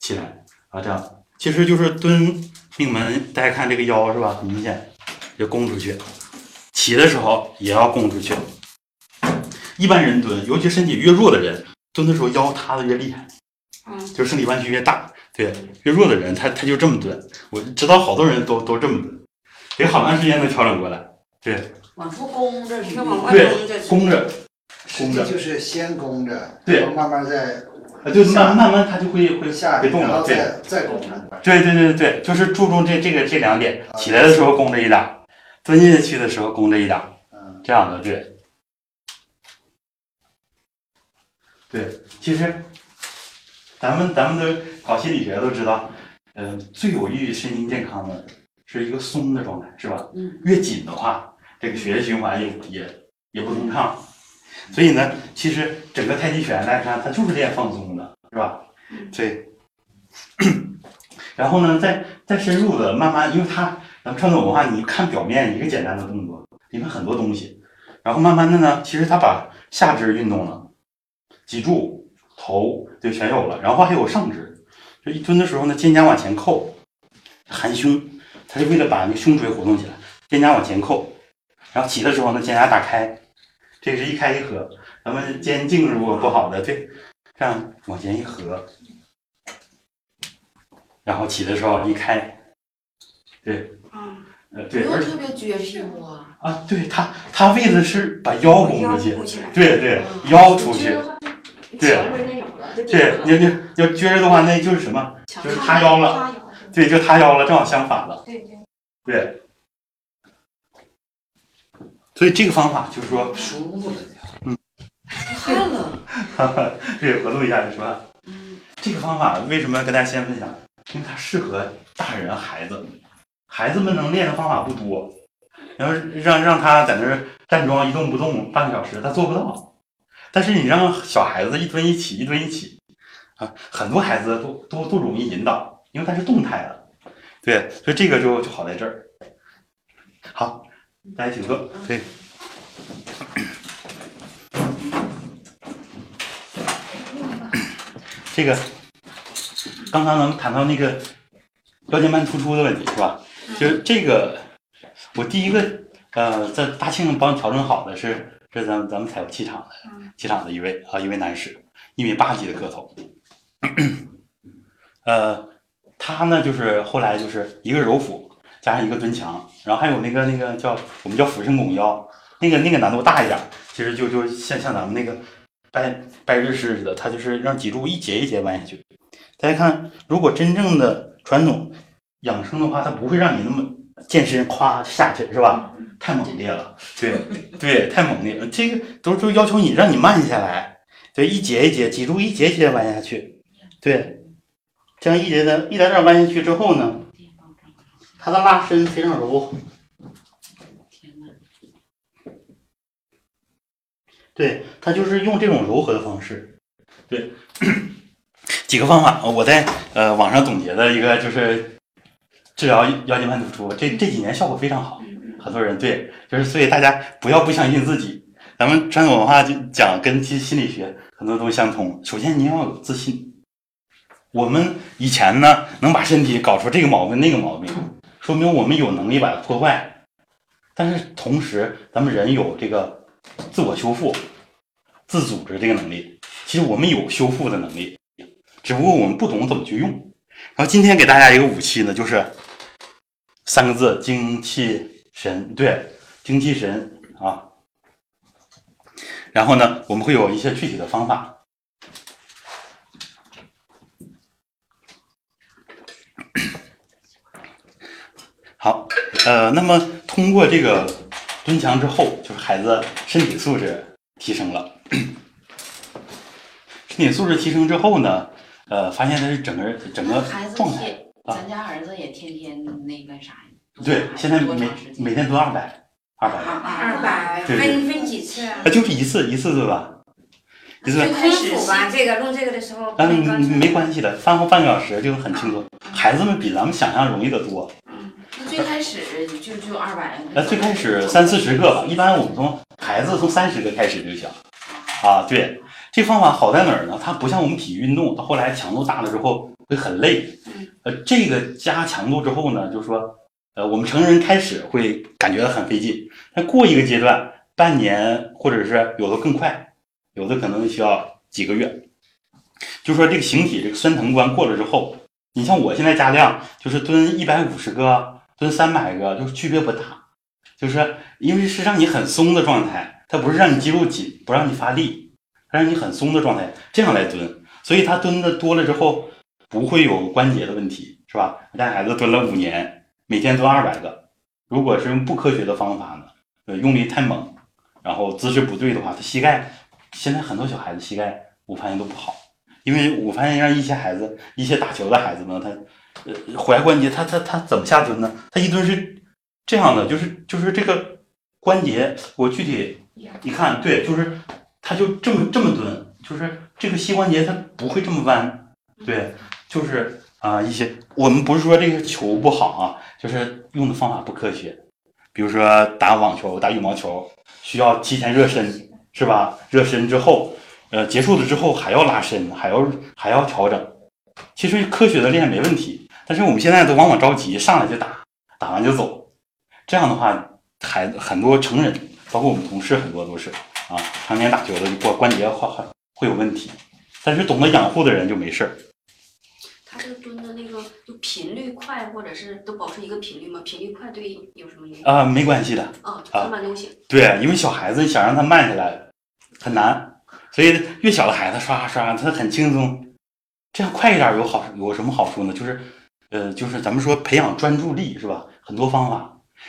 起来啊，这样，其实就是蹲命门，大家看这个腰是吧？很明显，就弓出去，起的时候也要弓出去。一般人蹲，尤其身体越弱的人。蹲的时候腰塌的越厉害，嗯，就是身体弯曲越大，对，越弱的人他他就这么蹲。我知道好多人都都这么蹲，得好长时间能调整过来，对。往出弓着，对，弓着，弓着。就是先弓着，对，慢慢再，啊，就慢慢慢他就会会下会动了，对，再弓着。对对对对就是注重这这个这两点，起来的时候弓着一点，蹲下去的时候弓着一点，嗯，这样的对。对，其实咱们咱们都搞心理学都知道，呃，最有益于身心健康的是一个松的状态，是吧？嗯。越紧的话，这个血液循环也也也不通畅。所以呢，其实整个太极拳大家看，它就是练放松的，是吧？对。然后呢，再再深入的慢慢，因为它咱们传统文化，你看表面一个简单的动作，里面很多东西。然后慢慢的呢，其实它把下肢运动了。脊柱、头就全有了，然后还有上肢，就一蹲的时候呢，肩胛往前扣，含胸，它是为了把那个胸椎活动起来，肩胛往前扣，然后起的时候呢，肩胛打开，这是一开一合，咱们肩颈如果不好的，对，这样往前一合，然后起的时候一开，对，呃，对，而且特别撅屁股啊，啊，对他，他为的是把腰弓出去，对对，腰出去。对，对，你你要撅着的话，那就是什么？就是塌腰了。对，就塌腰了，正好相反了。对对。对。所以这个方法就是说，舒服了，嗯，汗了。哈哈，对，我录一下是吧？嗯。这个方法为什么要跟大家先分享？因为它适合大人孩子，孩子们能练的方法不多。然后让让他在那儿站桩一动不动半个小时，他做不到。但是你让小孩子一蹲一起，一蹲一起，啊，很多孩子都都都容易引导，因为它是动态的。对，所以这个就就好在这儿。好，大家请坐。对。这个刚刚咱们谈到那个腰间盘突出的问题是吧？就是这个。我第一个呃，在大庆帮调整好的是是咱们咱们采购气场的气场的一位啊一位男士，一米八几的个头，呃，他呢就是后来就是一个揉腹加上一个蹲墙，然后还有那个那个叫我们叫俯身拱腰，那个那个难度大一点，其实就就像像咱们那个掰掰日式似的，他就是让脊柱一节一节弯下去。大家看，如果真正的传统养生的话，他不会让你那么。健身咵下去是吧？太猛烈了，对对，太猛烈了。这个都都要求你让你慢下来，对，一节一节，脊柱一节一节弯下去，对，这样一节的一点点弯下去之后呢，它的拉伸非常柔。对，它就是用这种柔和的方式，对，几个方法，我在呃网上总结的一个就是。治疗腰间盘突出，这这几年效果非常好，很多人对，就是所以大家不要不相信自己。咱们传统文化就讲跟心心理学很多东西相通。首先你要有自信。我们以前呢能把身体搞出这个毛病那个毛病，说明我们有能力把它破坏。但是同时，咱们人有这个自我修复、自组织这个能力。其实我们有修复的能力，只不过我们不懂怎么去用。然后今天给大家一个武器呢，就是。三个字：精气神。对，精气神啊。然后呢，我们会有一些具体的方法。好，呃，那么通过这个蹲墙之后，就是孩子身体素质提升了。身体素质提升之后呢，呃，发现他是整个整个状态。咱家儿子也天天那个啥呀？对，现在每每天都二百，二百，二百，分分几次啊？就是一次一次对吧？一次。最开始吧，这个弄这个的时候。嗯，没关系的，饭后半个小时就很轻松。孩子们比咱们想象容易得多。嗯，那最开始就就二百。那最开始三四十个吧，一般我们从孩子从三十个开始就行。啊，对，这方法好在哪儿呢？它不像我们体育运动，到后来强度大了之后会很累。呃，这个加强度之后呢，就是说，呃，我们成人开始会感觉很费劲，但过一个阶段，半年或者是有的更快，有的可能需要几个月。就说这个形体这个酸疼关过了之后，你像我现在加量，就是蹲一百五十个，蹲三百个，就是区别不大，就是因为是让你很松的状态，它不是让你肌肉紧，不让你发力，它让你很松的状态这样来蹲，所以它蹲的多了之后。不会有关节的问题，是吧？我家孩子蹲了五年，每天蹲二百个。如果是用不科学的方法呢，呃，用力太猛，然后姿势不对的话，他膝盖现在很多小孩子膝盖我发现都不好，因为我发现让一些孩子，一些打球的孩子们，他呃踝关节他他他怎么下蹲呢？他一蹲是这样的，就是就是这个关节，我具体一看，对，就是他就这么这么蹲，就是这个膝关节他不会这么弯，对。就是啊，一些我们不是说这个球不好啊，就是用的方法不科学。比如说打网球、打羽毛球，需要提前热身，是吧？热身之后，呃，结束了之后还要拉伸，还要还要调整。其实科学的练没问题，但是我们现在都往往着急，上来就打，打完就走。这样的话，孩子很多成人，包括我们同事很多都是啊，常年打球的关关节会会会有问题。但是懂得养护的人就没事儿。他这个蹲的那个就频率快，或者是都保持一个频率吗？频率快对有什么影响？啊，没关系的。啊，慢慢就行。对，因为小孩子想让他慢下来很难，所以越小的孩子刷刷他很轻松。这样快一点有好有什么好处呢？就是呃，就是咱们说培养专注力是吧？很多方法。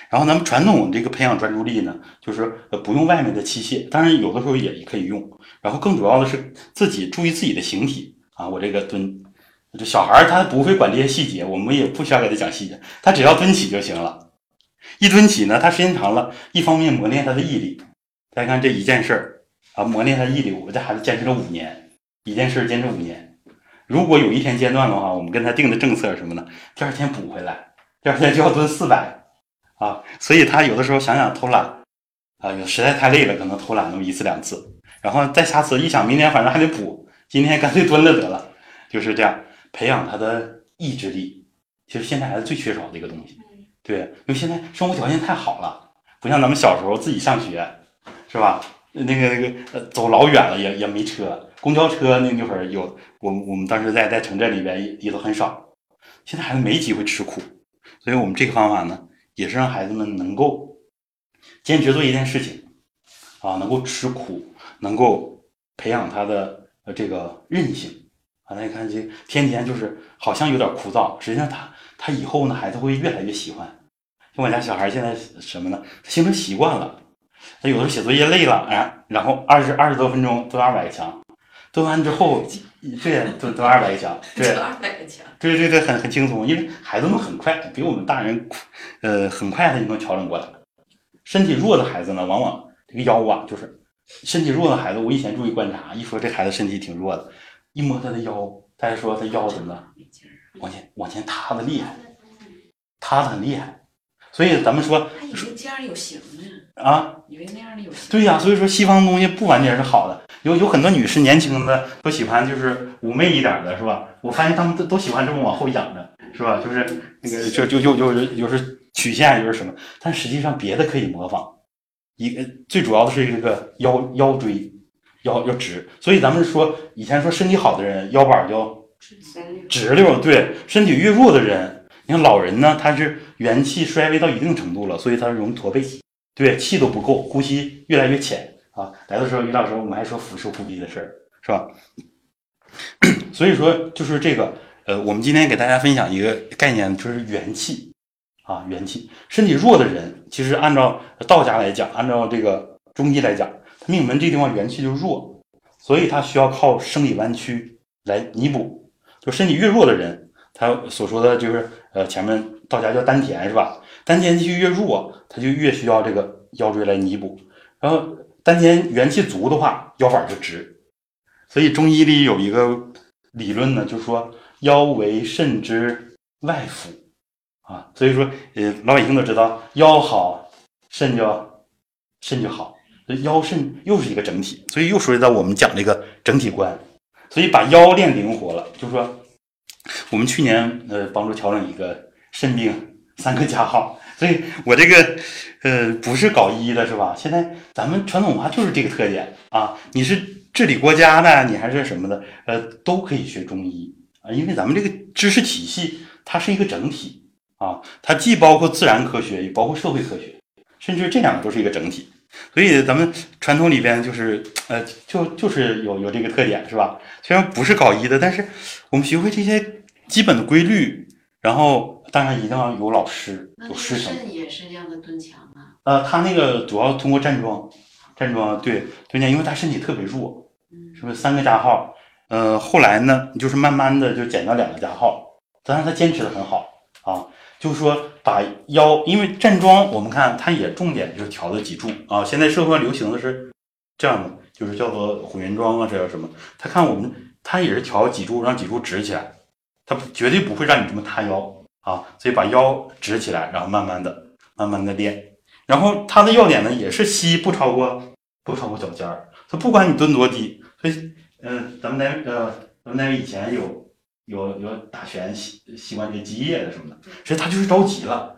然后咱们传统这个培养专注力呢，就是呃不用外面的器械，当然有的时候也也可以用。然后更主要的是自己注意自己的形体啊，我这个蹲，这小孩他不会管这些细节，我们也不需要给他讲细节，他只要蹲起就行了。一蹲起呢，他时间长了，一方面磨练他的毅力。大家看这一件事儿啊，磨练他毅力，我们这孩子坚持了五年，一件事坚持五年。如果有一天间断的话，我们跟他定的政策什么呢？第二天补回来，第二天就要蹲四百。啊，所以他有的时候想想偷懒，啊，有实在太累了，可能偷懒那么一次两次，然后再下次一想，明天反正还得补，今天干脆蹲了得了，就是这样培养他的意志力。其实现在孩子最缺少的一个东西，对，因为现在生活条件太好了，不像咱们小时候自己上学，是吧？那个那个呃，走老远了也也没车，公交车那那会儿有，我我们当时在在城镇里边也也都很少，现在孩子没机会吃苦，所以我们这个方法呢。也是让孩子们能够坚持做一件事情，啊，能够吃苦，能够培养他的呃这个韧性啊。大家看，这天天就是好像有点枯燥，实际上他他以后呢，孩子会越来越喜欢。像我家小孩现在什么呢？形成习惯了。他有的时候写作业累了，哎，然后二十二十多分钟蹲二百个墙，蹲完之后，对，蹲蹲 二百个墙，对，二百个墙，对对对，很很轻松，因为孩子们很快，比我们大人，呃，很快他就能调整过来。身体弱的孩子呢，往往这个腰啊，就是身体弱的孩子，我以前注意观察，一说这孩子身体挺弱的，一摸他的腰，大家说他腰怎么了往前往前塌的厉害，塌的很厉害。所以咱们说，他以为这样有型呢啊，以为那样的有型。对呀，所以说西方东西不完全是好的。有有很多女士年轻的都喜欢就是妩媚一点的，是吧？我发现她们都都喜欢这么往后仰着，是吧？就是那个就就就就就是曲线就是什么，但实际上别的可以模仿。一个最主要的是这个腰腰椎要要直，所以咱们说以前说身体好的人腰板要直溜，对，身体越弱的人，你看老人呢，他是元气衰微到一定程度了，所以他容易驼背，对，气都不够，呼吸越来越浅。啊，来的时候，于老师，我们还说俯首扑鼻的事儿，是吧？所以说，就是这个，呃，我们今天给大家分享一个概念，就是元气啊，元气。身体弱的人，其实按照道家来讲，按照这个中医来讲，命门这地方元气就弱，所以他需要靠生理弯曲来弥补。就身体越弱的人，他所说的就是，呃，前面道家叫丹田，是吧？丹田气越弱，他就越需要这个腰椎来弥补，然后。丹田元气足的话，腰板就直。所以中医里有一个理论呢，就是说腰为肾之外府啊。所以说，呃，老百姓都知道腰好，肾就肾就好。腰肾又是一个整体，所以又说到我们讲这个整体观。所以把腰练灵活了，就是说，我们去年呃帮助调整一个肾病三个加号。所以我这个，呃，不是搞医的，是吧？现在咱们传统文化就是这个特点啊。你是治理国家的，你还是什么的，呃，都可以学中医啊。因为咱们这个知识体系它是一个整体啊，它既包括自然科学，也包括社会科学，甚至这两个都是一个整体。所以咱们传统里边就是，呃，就就是有有这个特点，是吧？虽然不是搞医的，但是我们学会这些基本的规律，然后。当然一定要有老师，有师承。肾也是这样的蹲墙啊？呃，他那个主要通过站桩，站桩对蹲墙，因为他身体特别弱，是不是三个加号？呃，后来呢，就是慢慢的就减到两个加号，当然他坚持的很好啊。就是说把腰，因为站桩我们看它也重点就是调的脊柱啊。现在社会上流行的是这样的，就是叫做虎云桩啊，这叫什么？他看我们，他也是调脊柱，让脊柱直起来，他绝对不会让你这么塌腰。啊，所以把腰直起来，然后慢慢的、慢慢的练。然后它的要点呢，也是膝不超过不超过脚尖儿。它不管你蹲多低，所以，嗯，咱们单呃，咱们单位以前有有有打拳习习惯这个击业的什么的，其实他就是着急了，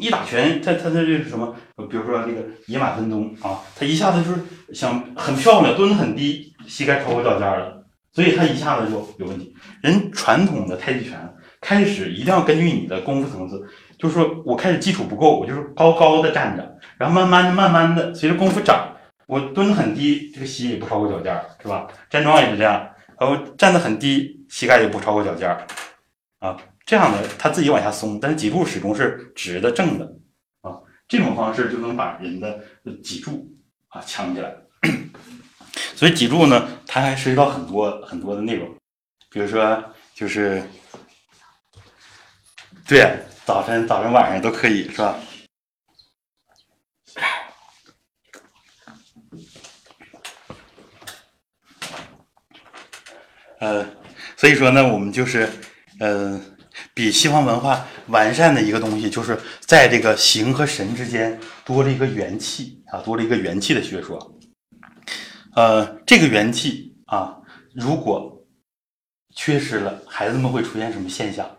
一打拳，他他他就是什么？比如说那个野马分鬃啊，他一下子就是想很漂亮，蹲很低，膝盖超过脚尖了，所以他一下子就有问题。人传统的太极拳。开始一定要根据你的功夫层次，就是说我开始基础不够，我就是高高的站着，然后慢慢的、慢慢的，随着功夫长，我蹲很低，这个膝也不超过脚尖，是吧？站桩也是这样，然后站得很低，膝盖也不超过脚尖儿，啊，这样的他自己往下松，但是脊柱始终是直的正的啊。这种方式就能把人的脊柱啊强起来。所以脊柱呢，它还涉及到很多很多的内容，比如说就是对早晨、早晨、晚上都可以，是吧？呃，所以说呢，我们就是，呃，比西方文化完善的一个东西，就是在这个形和神之间多了一个元气啊，多了一个元气的学说。呃，这个元气啊，如果缺失了，孩子们会出现什么现象？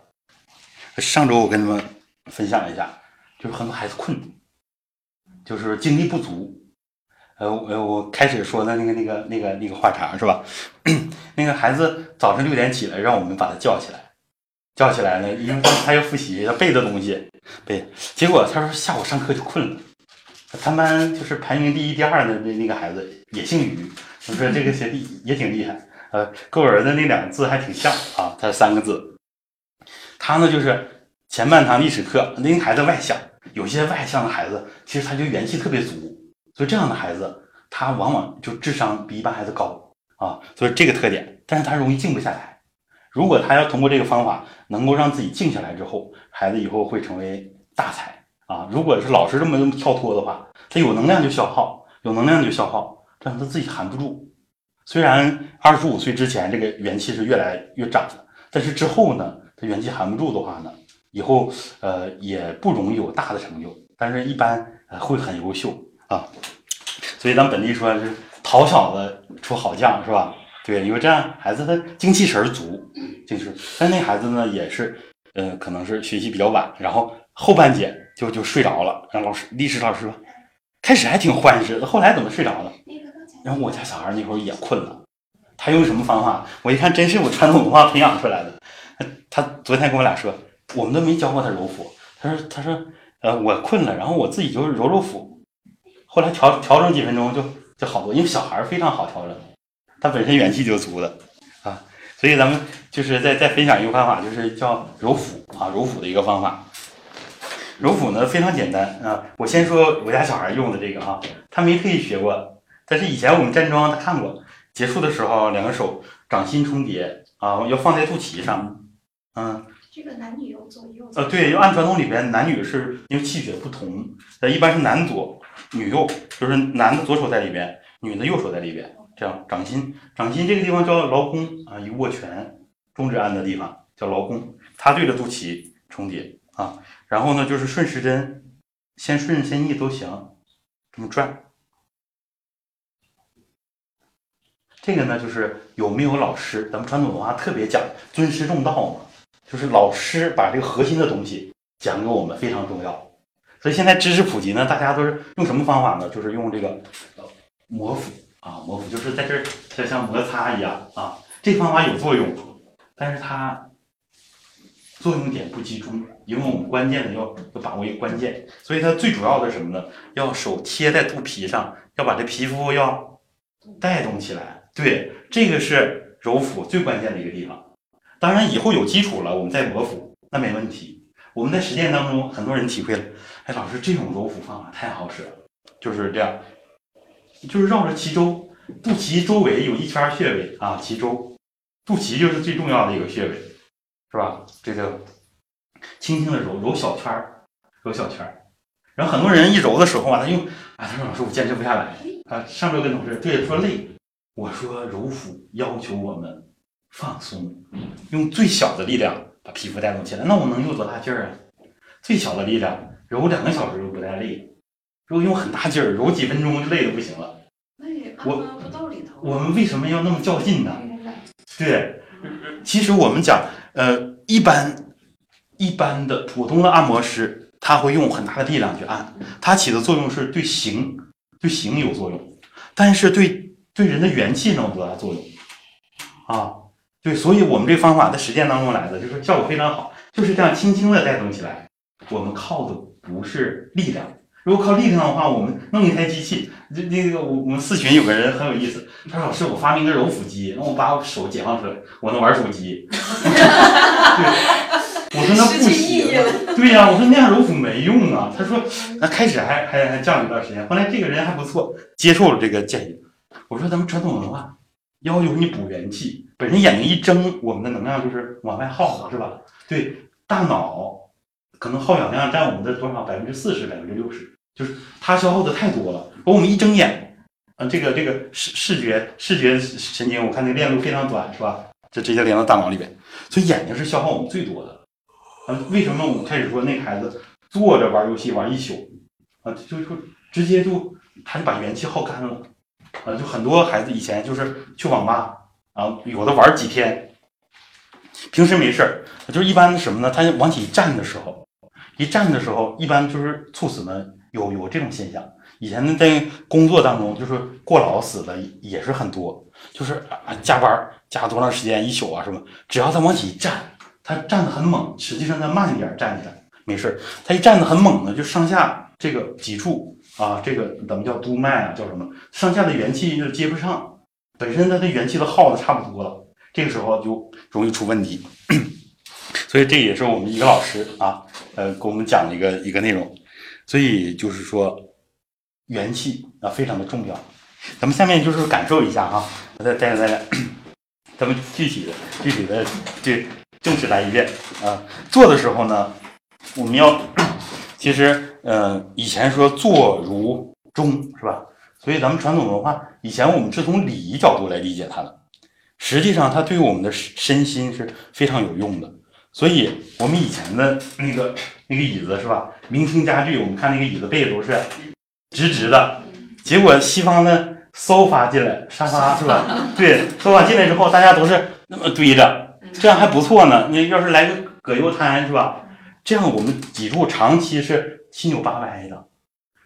上周我跟你们分享一下，就是很多孩子困，就是精力不足。呃，我我开始说的那个那个那个那个话茬是吧？那个孩子早晨六点起来，让我们把他叫起来，叫起来呢，因为他要复习要背的东西背。结果他说下午上课就困了。他们班就是排名第一、第二的那那个孩子也姓于，我说这个学弟也挺厉害。呃，跟我儿子那两个字还挺像啊，他三个字。他呢就是前半堂历史课，那孩子外向，有些外向的孩子其实他就元气特别足。所以这样的孩子，他往往就智商比一般孩子高啊，所以这个特点，但是他容易静不下来。如果他要通过这个方法，能够让自己静下来之后，孩子以后会成为大才啊。如果是老是这么这么跳脱的话，他有能量就消耗，有能量就消耗，这样他自己含不住。虽然二十五岁之前这个元气是越来越长的，但是之后呢，他元气含不住的话呢，以后呃也不容易有大的成就，但是一般呃会很优秀。啊，所以咱本地说是淘小子出好将是吧？对，因为这样孩子他精气神足，精气神。但那孩子呢，也是，呃，可能是学习比较晚，然后后半节就就睡着了。让老师历史老师说，开始还挺欢实，后来怎么睡着了？然后我家小孩那会儿也困了，他用什么方法？我一看，真是我传统文化培养出来的。他他昨天跟我俩说，我们都没教过他揉腹。他说，他说，呃，我困了，然后我自己就揉揉腹。后来调调整几分钟就就好多，因为小孩非常好调整，他本身元气就足的啊，所以咱们就是再再分享一个方法，就是叫揉腹啊，揉腹的一个方法。揉腹呢非常简单啊，我先说我家小孩用的这个啊，他没特意学过，但是以前我们站桩他看过，结束的时候两个手掌心重叠啊，要放在肚脐上，嗯。这个男女有左右。呃，对，按传统里边男女是因为气血不同，呃，一般是男左。女右就是男的左手在里边，女的右手在里边，这样掌心，掌心这个地方叫劳宫啊，一握拳，中指按的地方叫劳宫，它对着肚脐重叠啊，然后呢就是顺时针，先顺先逆都行，这么转。这个呢就是有没有老师，咱们传统文化特别讲尊师重道嘛，就是老师把这个核心的东西讲给我们非常重要。所以现在知识普及呢，大家都是用什么方法呢？就是用这个摩腹啊，摩腹就是在这儿像像摩擦一样啊。这方法有作用，但是它作用点不集中，因为我们关键的要要把握一个关键。所以它最主要的是什么呢？要手贴在肚皮上，要把这皮肤要带动起来。对，这个是揉腹最关键的一个地方。当然以后有基础了，我们再摩腹那没问题。我们在实践当中，很多人体会了。哎，老师，这种揉腹方法太好使了，就是这样，就是绕着脐周，肚脐周围有一圈穴位啊，脐周，肚脐就是最重要的一个穴位，是吧？这个轻轻的揉，揉小圈儿，揉小圈儿。然后很多人一揉的时候啊，他用，啊，他说老师我坚持不下来啊。上周跟同事对说累，我说揉腹要求我们放松，用最小的力量把皮肤带动起来，那我能用多大劲儿啊？最小的力量。揉两个小时都不带累，如果用很大劲儿揉几分钟就累的不行了。那也按不到里头。我们为什么要那么较劲呢？对，其实我们讲，呃，一般一般的普通的按摩师，他会用很大的力量去按，它起的作用是对形对形有作用，但是对对人的元气能有多大作用？啊，对，所以我们这方法在实践当中来的，就是效果非常好，就是这样轻轻的带动起来，我们靠的。不是力量，如果靠力量的话，我们弄一台机器。这那个我我们四群有个人很有意思，他说老师我发明个揉腹机，让我把我手解放出来，我能玩手机。对，我说那不行，对呀，我说那样揉腹没用啊。他说那开始还还还降了一段时间，后来这个人还不错，接受了这个建议。我说咱们传统文化要求你补元气，本身眼睛一睁，我们的能量就是往外耗，是吧？对，大脑可能耗氧量占我们的多少？百分之四十，百分之六十，就是它消耗的太多了。我们一睁眼，啊，这个这个视视觉视觉神经，我看那链路非常短，是吧？就直接连到大脑里边，所以眼睛是消耗我们最多的。啊，为什么我们开始说那孩子坐着玩游戏玩一宿，啊，就就直接就他就把元气耗干了。啊，就很多孩子以前就是去网吧啊，有的玩几天，平时没事儿，就是一般什么呢？他往起一站的时候，一站的时候，一般就是猝死呢，有有这种现象。以前呢，在工作当中，就是过劳死的也是很多，就是啊加班加多长时间一宿啊什么，只要他往起一站，他站得很猛，实际上他慢一点站起来没事他一站得很猛呢，就上下这个脊柱。啊，这个怎么叫督脉啊？叫什么？上下的元气就接不上，本身他的元气都耗的差不多了，这个时候就容易出问题。所以这也是我们一个老师啊，呃，给我们讲的一个一个内容。所以就是说，元气啊非常的重要。咱们下面就是感受一下啊，我再带着大家，咱们具体的具体的这正式来一遍啊。做的时候呢，我们要其实。嗯，以前说坐如钟是吧？所以咱们传统文化以前我们是从礼仪角度来理解它的，实际上它对于我们的身心是非常有用的。所以我们以前的那个那个椅子是吧？明清家具，我们看那个椅子背都是直直的，结果西方的沙发进来，沙发是吧？对，沙发进来之后，大家都是那么堆着，这样还不错呢。你要是来个葛优瘫是吧？这样我们脊柱长期是。七扭八歪的，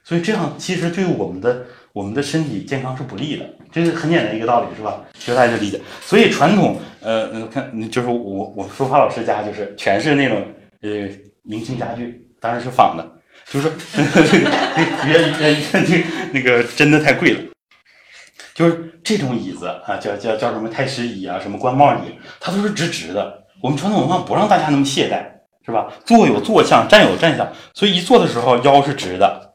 所以这样其实对我们的我们的身体健康是不利的，这是很简单一个道理，是吧？其实大家就理解。所以传统，呃，看就是我我书法老师家就是全是那种呃明清家具，当然是仿的，就是别别别那个真的太贵了，就是这种椅子啊，叫叫叫什么太师椅啊，什么官帽椅，它都是直直的。我们传统文化不让大家那么懈怠。是吧？坐有坐相，站有站相，所以一坐的时候腰是直的，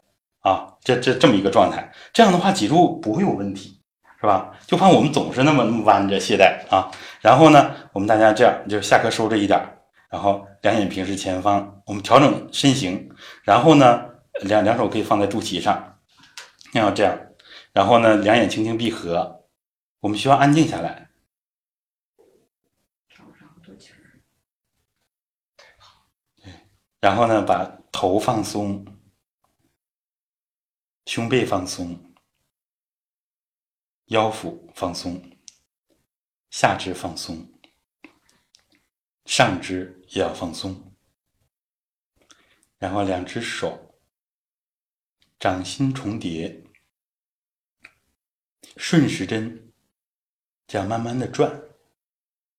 这这这么一个状态，这样的话脊柱不会有问题，是吧？就怕我们总是那么那么弯着懈怠啊。然后呢，我们大家这样，就是下颌收着一点，然后两眼平视前方，我们调整身形，然后呢，两两手可以放在肚脐上，要这样，然后呢，两眼轻轻闭合，我们需要安静下来。然后呢，把头放松，胸背放松，腰腹放松，下肢放松，上肢也要放松。然后两只手掌心重叠，顺时针这样慢慢的转，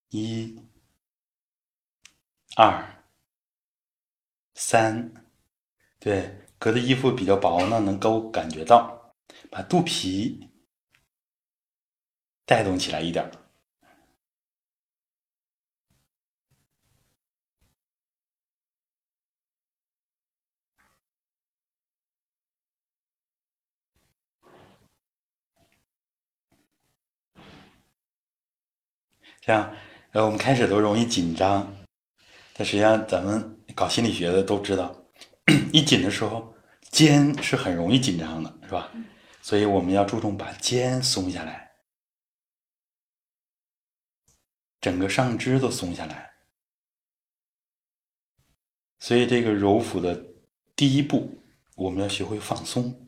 一、二。三，对，隔的衣服比较薄呢，能够感觉到，把肚皮带动起来一点。这样，呃，我们开始都容易紧张，但实际上咱们。搞心理学的都知道，一紧的时候，肩是很容易紧张的，是吧？所以我们要注重把肩松下来，整个上肢都松下来。所以这个揉腹的第一步，我们要学会放松，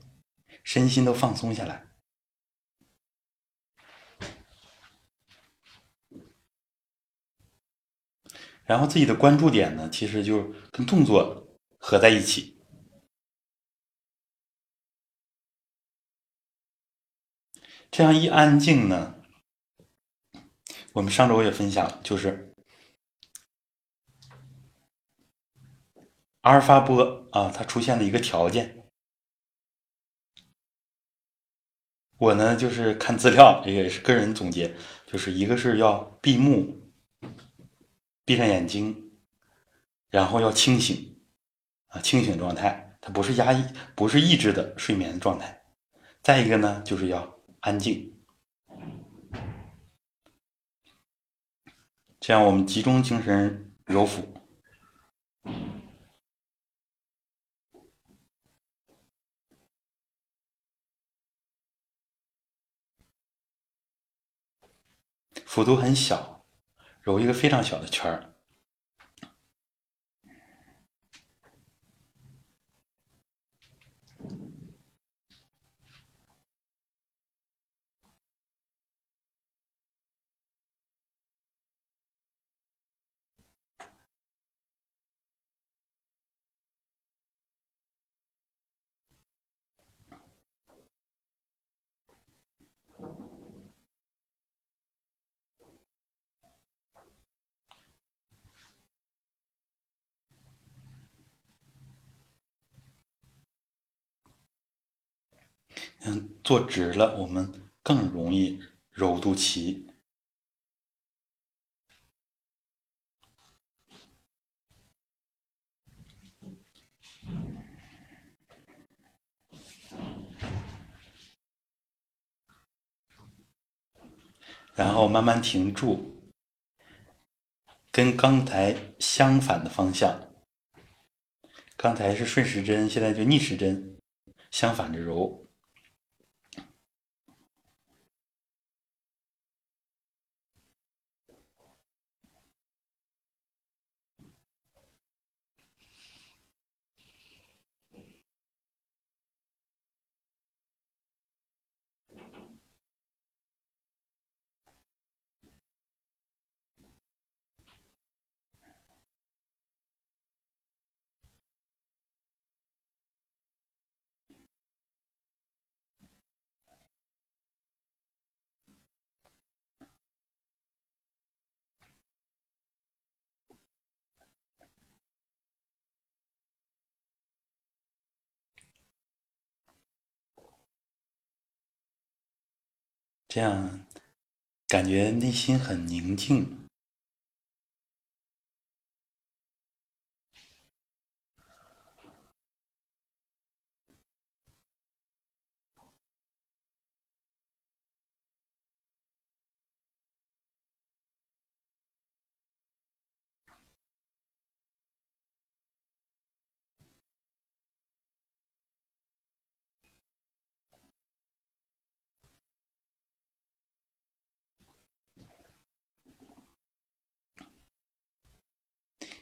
身心都放松下来。然后自己的关注点呢，其实就跟动作合在一起。这样一安静呢，我们上周也分享，就是阿尔法波啊，它出现了一个条件。我呢，就是看资料，也是个人总结，就是一个是要闭目。闭上眼睛，然后要清醒啊，清醒状态，它不是压抑，不是抑制的睡眠状态。再一个呢，就是要安静，这样我们集中精神揉腹。幅度很小，揉一个非常小的圈儿，嗯，坐直了，我们更容易揉肚脐。然后慢慢停住，跟刚才相反的方向。刚才是顺时针，现在就逆时针，相反着揉。这样，感觉内心很宁静。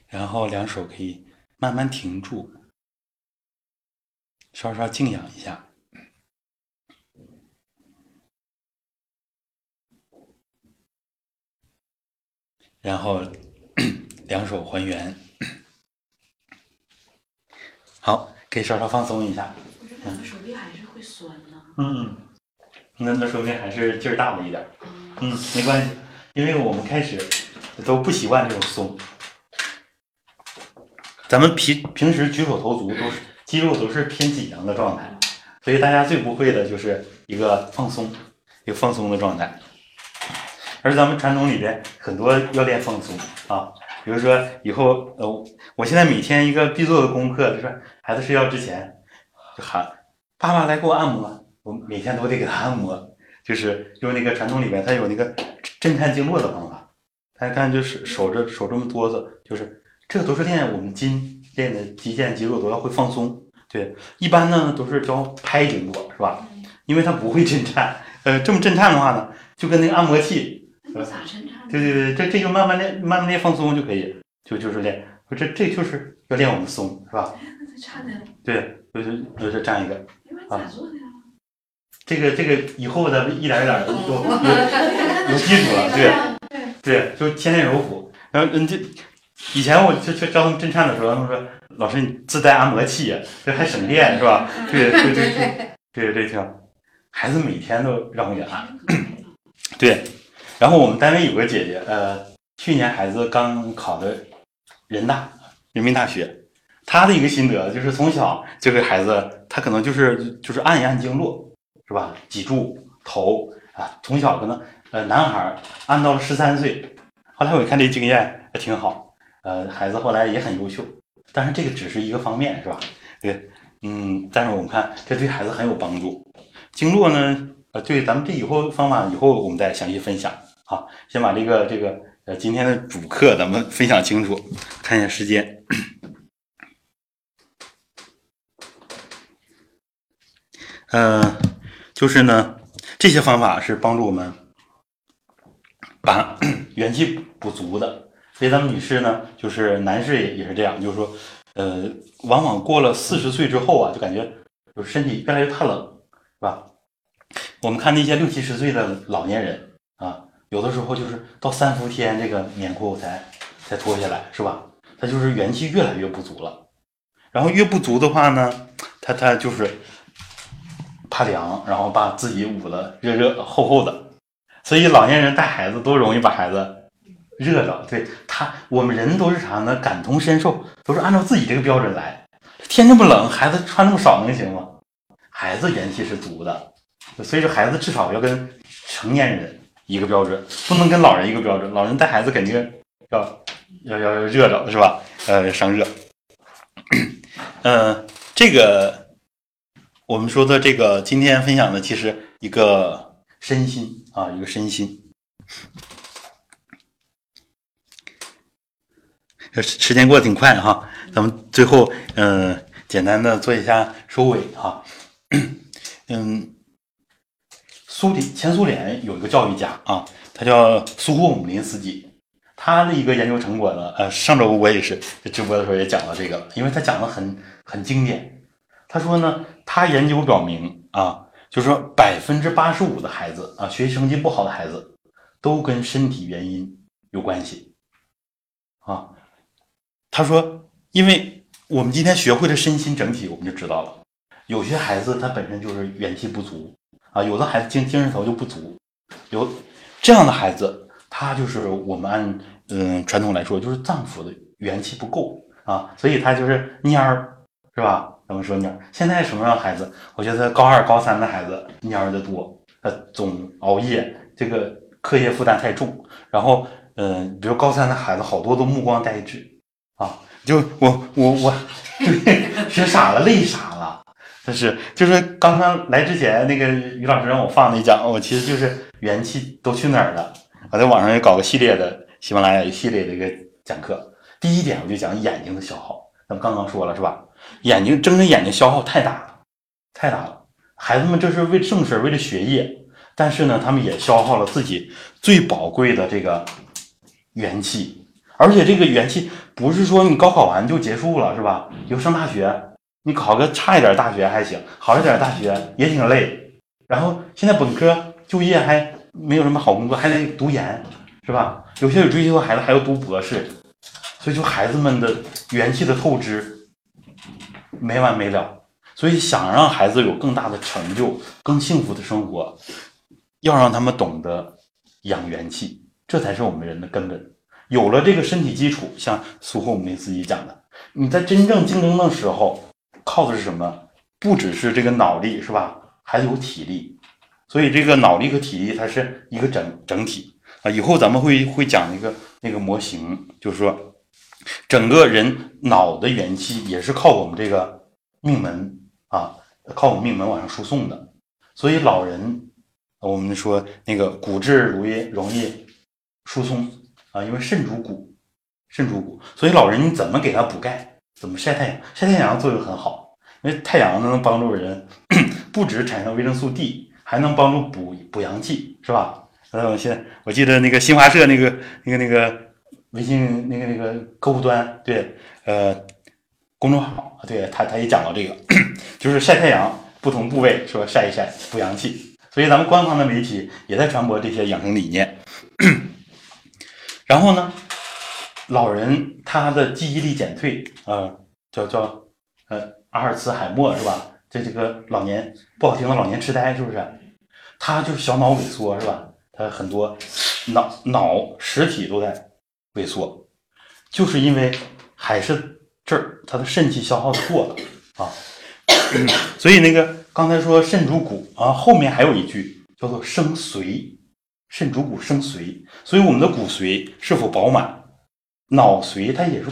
然后两手可以慢慢停住，稍稍静养一下，然后 两手还原，好，可以稍稍放松一下。我这手臂还是会酸呢。嗯，那那说明还是劲儿大了一点。嗯，没关系，因为我们开始都不习惯这种松。咱们平平时举手投足都是肌肉都是偏紧张的状态，所以大家最不会的就是一个放松，一个放松的状态。而咱们传统里边很多要练放松啊，比如说以后呃，我现在每天一个必做的功课就是孩子睡觉之前就喊爸爸来给我按摩，我每天都得给他按摩，就是用那个传统里边他有那个震颤经络的方法，大家看就是手这手这么哆嗦，就是。这个都是练我们筋练的肌腱肌肉都要会放松，对，一般呢都是教拍经络是吧？因为它不会震颤，呃，这么震颤的话呢，就跟那个按摩器，咋震颤？对对对，这这就慢慢练，慢慢练放松就可以，就就是练，这这就是要练我们松是吧？对，就是就是这样一个啊。这个这个以后咱们一点一点的 有有有基础了，对 对，就先练柔腹，然后嗯这。以前我去去教他们震颤的时候，他们说：“老师，你自带按摩器，这还省电是吧？”对对对对对对，挺孩子每天都让我给按。对，然后我们单位有个姐姐，呃，去年孩子刚考的人大人民大学，她的一个心得就是从小就给孩子，他可能就是就是按一按经络，是吧？脊柱头啊，从小可能呃男孩按到了十三岁，后来我一看这经验还挺好。呃，孩子后来也很优秀，但是这个只是一个方面，是吧？对，嗯，但是我们看这对孩子很有帮助。经络呢，呃，对，咱们这以后方法以后我们再详细分享。好，先把这个这个呃今天的主课咱们分享清楚，看一下时间。嗯，就是呢，这些方法是帮助我们把 元气补足的。所以咱们女士呢，就是男士也也是这样，就是说，呃，往往过了四十岁之后啊，就感觉就是身体越来越怕冷，是吧？我们看那些六七十岁的老年人啊，有的时候就是到三伏天这个棉裤才才脱下来，是吧？他就是元气越来越不足了。然后越不足的话呢，他他就是。怕凉，然后把自己捂得热热厚厚的，所以老年人带孩子都容易把孩子热着。对他，我们人都是啥呢？感同身受，都是按照自己这个标准来。天这么冷，孩子穿那么少能行吗？孩子元气是足的，所以说孩子至少要跟成年人一个标准，不能跟老人一个标准。老人带孩子肯定要要要要热着，是吧？呃，伤热。嗯，这个。我们说的这个，今天分享的其实一个身心啊，一个身心。时时间过得挺快哈，咱们最后嗯，简单的做一下收尾哈。嗯，苏联前苏联有一个教育家啊，他叫苏霍姆林斯基，他的一个研究成果呢，呃，上周我也是直播的时候也讲了这个，因为他讲的很很经典。他说呢，他研究表明啊，就是说百分之八十五的孩子啊，学习成绩不好的孩子，都跟身体原因有关系啊。他说，因为我们今天学会了身心整体，我们就知道了，有些孩子他本身就是元气不足啊，有的孩子精精神头就不足，有这样的孩子，他就是我们按嗯传统来说，就是脏腑的元气不够啊，所以他就是蔫儿，是吧？怎么说蔫儿？现在什么样的孩子？我觉得高二、高三的孩子蔫儿的多，他，总熬夜，这个课业负担太重。然后，嗯，比如高三的孩子，好多都目光呆滞啊，就我我我，对学傻了，累傻了。但是，就是刚刚来之前，那个于老师让我放那讲，我其实就是元气都去哪儿了？我在网上也搞个系列的喜马拉雅系列的一个讲课。第一点，我就讲眼睛的消耗，咱们刚刚说了是吧？眼睛睁着眼睛消耗太大了，太大了。孩子们这是为正事为了学业，但是呢，他们也消耗了自己最宝贵的这个元气。而且这个元气不是说你高考完就结束了，是吧？就上大学，你考个差一点大学还行，好一点大学也挺累。然后现在本科就业还没有什么好工作，还得读研，是吧？有些有追求的孩子还要读博士，所以就孩子们的元气的透支。没完没了，所以想让孩子有更大的成就、更幸福的生活，要让他们懂得养元气，这才是我们人的根本。有了这个身体基础，像苏霍姆林斯基讲的，你在真正竞争的时候，靠的是什么？不只是这个脑力，是吧？还有体力。所以这个脑力和体力，它是一个整整体啊。以后咱们会会讲一个那个模型，就是说。整个人脑的元气也是靠我们这个命门啊，靠我们命门往上输送的。所以老人，我们说那个骨质容易容易疏松啊，因为肾主骨，肾主骨。所以老人你怎么给他补钙？怎么晒太阳？晒太阳作用很好，因为太阳能帮助人 不止产生维生素 D，还能帮助补补阳气，是吧？呃，我现我记得那个新华社那个那个那个。微信那个那个客户端，对，呃，公众号，对他他也讲到这个，就是晒太阳，不同部位说晒一晒补阳气，所以咱们官方的媒体也在传播这些养生理念。然后呢，老人他的记忆力减退，啊，叫叫呃阿尔茨海默是吧？这这个老年不好听的老年痴呆是不是？他就是小脑萎缩是吧？他很多脑脑实体都在。萎缩，就是因为还是这儿他的肾气消耗的过了啊，所以那个刚才说肾主骨啊，后面还有一句叫做生髓，肾主骨生髓，所以我们的骨髓是否饱满，脑髓它也是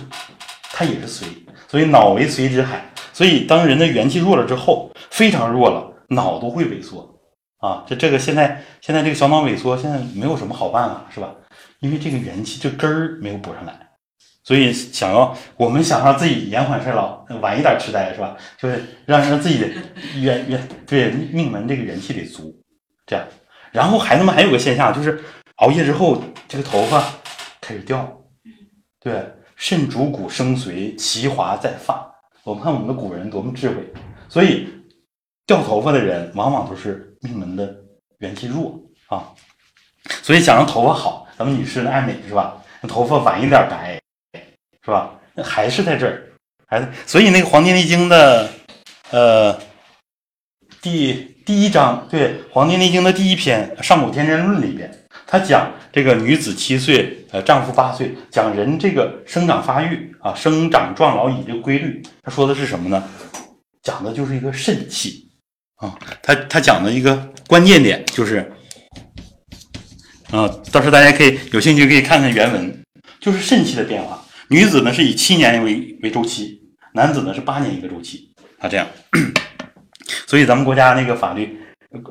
它也是髓，所以脑为髓之海。所以当人的元气弱了之后，非常弱了，脑都会萎缩啊。这这个现在现在这个小脑萎缩，现在没有什么好办法，是吧？因为这个元气这根儿没有补上来。所以想要我们想让自己延缓衰老，晚一点痴呆是吧？就是让让自己的元元对命门这个元气得足，这样。然后孩子们还有个现象，就是熬夜之后这个头发开始掉。对，肾主骨生髓，其华在发。我们看我们的古人多么智慧，所以掉头发的人往往都是命门的元气弱啊。所以想让头发好，咱们女士爱美是吧？那头发晚一点白。是吧？那还是在这儿，还是所以那个《黄帝内经》的，呃，第第一章，对，《黄帝内经》的第一篇《上古天真论》里边，他讲这个女子七岁，呃，丈夫八岁，讲人这个生长发育啊，生长壮老以这个规律。他说的是什么呢？讲的就是一个肾气啊。他他讲的一个关键点就是，啊，到时候大家可以有兴趣可以看看原文，就是肾气的变化。女子呢是以七年为为周期，男子呢是八年一个周期啊，这样。所以咱们国家那个法律，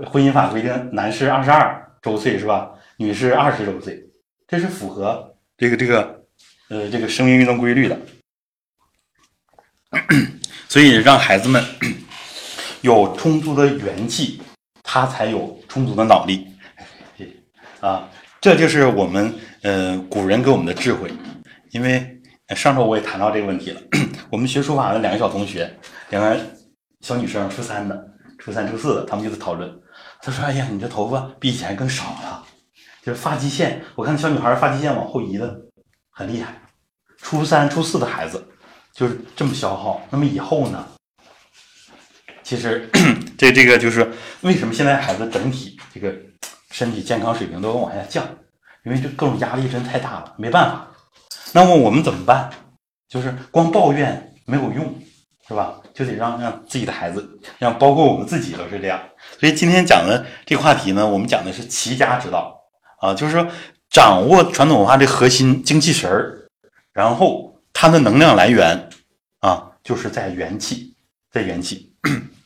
婚姻法规定，男士二十二周岁是吧？女士二十周岁，这是符合这个这个呃这个生命运动规律的。所以让孩子们 有充足的元气，他才有充足的脑力。啊，这就是我们呃古人给我们的智慧，因为。上周我也谈到这个问题了。我们学书法的两个小同学，两个小女生，初三的、初三、初四的，他们就在讨论。他说：“哎呀，你这头发比以前更少了，就是发际线。我看小女孩发际线往后移的很厉害。初三、初四的孩子就是这么消耗。那么以后呢？其实 这这个就是为什么现在孩子整体这个身体健康水平都往下降，因为这各种压力真太大了，没办法。”那么我们怎么办？就是光抱怨没有用，是吧？就得让让自己的孩子，让包括我们自己都是这样。所以今天讲的这个话题呢，我们讲的是齐家之道啊，就是说掌握传统文化的核心精气神儿，然后它的能量来源啊，就是在元气，在元气。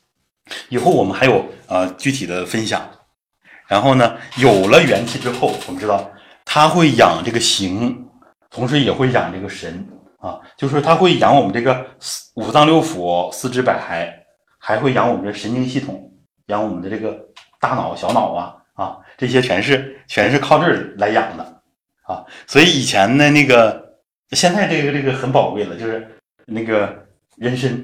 以后我们还有呃具体的分享。然后呢，有了元气之后，我们知道它会养这个形。同时也会养这个神啊，就是它会养我们这个五脏六腑、四肢百骸，还会养我们的神经系统，养我们的这个大脑、小脑啊啊，这些全是全是靠这儿来养的啊。所以以前的那个，现在这个这个很宝贵了，就是那个人参，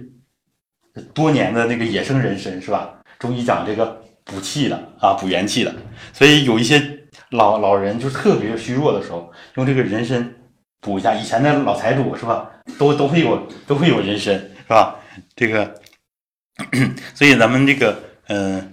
多年的那个野生人参是吧？中医讲这个补气的啊，补元气的，所以有一些老老人就特别虚弱的时候，用这个人参。补一下，以前的老财主是吧？都都会有都会有人参是吧？这个，所以咱们这个嗯，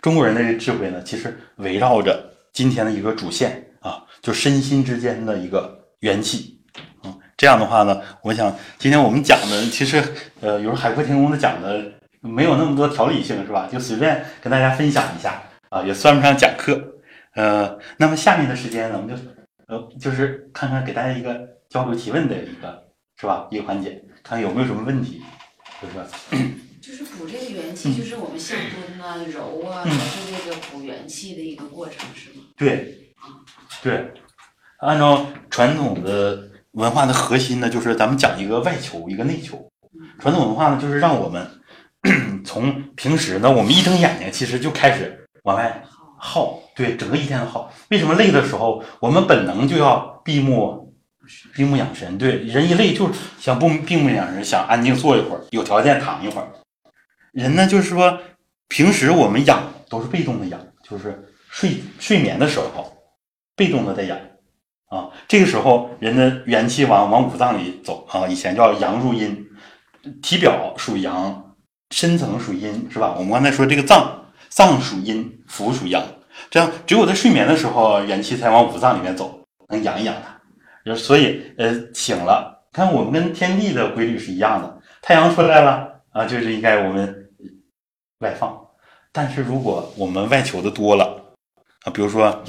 中国人的智慧呢，其实围绕着今天的一个主线啊，就身心之间的一个元气。嗯，这样的话呢，我想今天我们讲的其实呃，有时海阔天空的讲的没有那么多条理性是吧？就随便跟大家分享一下啊，也算不上讲课。呃，那么下面的时间呢，我们就。呃，就是看看给大家一个交流提问的一个，是吧？一个环节，看看有没有什么问题，就是。就是补这个元气，就是我们下蹲啊、揉啊，都是这个补元气的一个过程，是吗？对，对，按照传统的文化的核心呢，就是咱们讲一个外求，一个内求。传统文化呢，就是让我们 从平时呢，我们一睁眼睛，其实就开始往外耗。对，整个一天的耗。为什么累的时候，我们本能就要闭目，闭目养神。对，人一累就想不闭目养神，想安静坐一会儿，有条件躺一会儿。人呢，就是说，平时我们养都是被动的养，就是睡睡眠的时候，被动的在养啊。这个时候，人的元气往往五脏里走啊。以前叫阳入阴，体表属阳，深层属阴，是吧？我们刚才说这个脏，脏属阴，腑属阳。这样，只有在睡眠的时候，元气才往五脏里面走，能养一养它。所以，呃，醒了，看我们跟天地的规律是一样的。太阳出来了啊，就是应该我们外放。但是如果我们外求的多了啊，比如说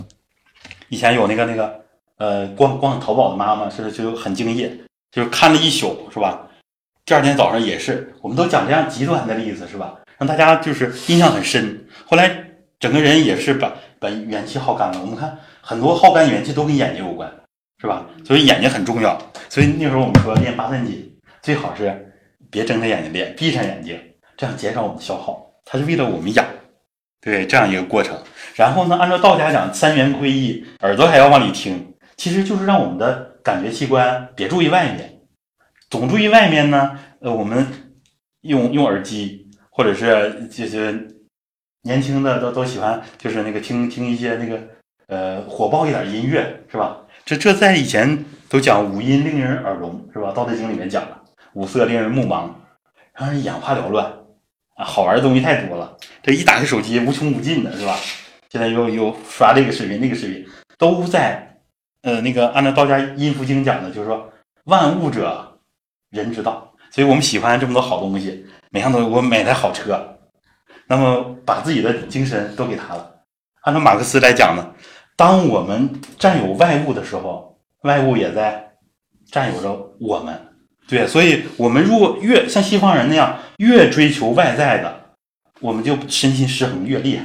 以前有那个那个呃，逛逛淘宝的妈妈是就很敬业，就是看了一宿，是吧？第二天早上也是，我们都讲这样极端的例子，是吧？让大家就是印象很深。后来整个人也是把把元气耗干了。我们看很多耗干元气都跟眼睛有关，是吧？所以眼睛很重要。所以那时候我们说练八段锦，最好是别睁着眼睛练，闭上眼睛，这样减少我们的消耗。它是为了我们养，对这样一个过程。然后呢，按照道家讲，三元归一，耳朵还要往里听，其实就是让我们的感觉器官别注意外面，总注意外面呢。呃，我们用用耳机。或者是就是年轻的都都喜欢，就是那个听听一些那个呃火爆一点音乐，是吧？这这在以前都讲五音令人耳聋，是吧？《道德经》里面讲了，五色令人目盲，让人眼花缭乱啊！好玩的东西太多了，这一打开手机无穷无尽的，是吧？现在又又刷这个视频那个视频，都在呃那个按照道家《阴符经》讲的，就是说万物者人之道，所以我们喜欢这么多好东西。每样都我买台好车，那么把自己的精神都给他了。按照马克思来讲呢，当我们占有外物的时候，外物也在占有着我们。对，所以我们如果越像西方人那样越追求外在的，我们就身心失衡越厉害。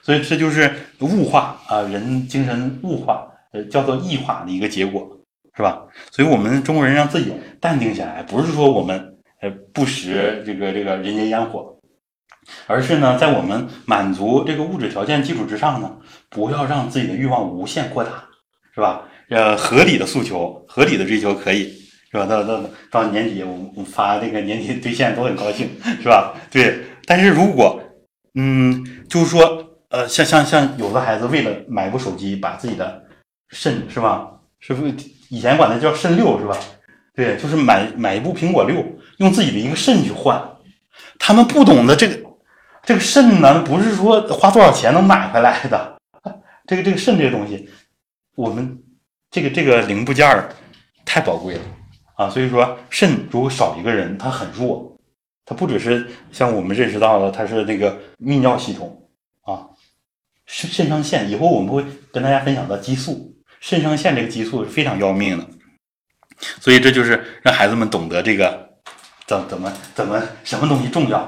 所以这就是物化啊，人精神物化，呃，叫做异化的一个结果，是吧？所以我们中国人让自己淡定下来，不是说我们。呃，不食这个这个人间烟火，而是呢，在我们满足这个物质条件基础之上呢，不要让自己的欲望无限扩大，是吧？呃，合理的诉求，合理的追求可以，是吧？到到到年底，我们发这个年底兑现都很高兴，是吧？对。但是如果，嗯，就是说，呃，像像像有的孩子为了买部手机，把自己的肾，是吧？是不以前管它叫肾六，是吧？对，就是买买一部苹果六。用自己的一个肾去换，他们不懂得这个这个肾呢，不是说花多少钱能买回来的。这个这个肾这个东西，我们这个这个零部件儿太宝贵了啊！所以说，肾如果少一个人，他很弱，他不只是像我们认识到的，他是那个泌尿系统啊，肾肾上腺。以后我们会跟大家分享到激素，肾上腺这个激素是非常要命的，所以这就是让孩子们懂得这个。怎怎么怎么什么东西重要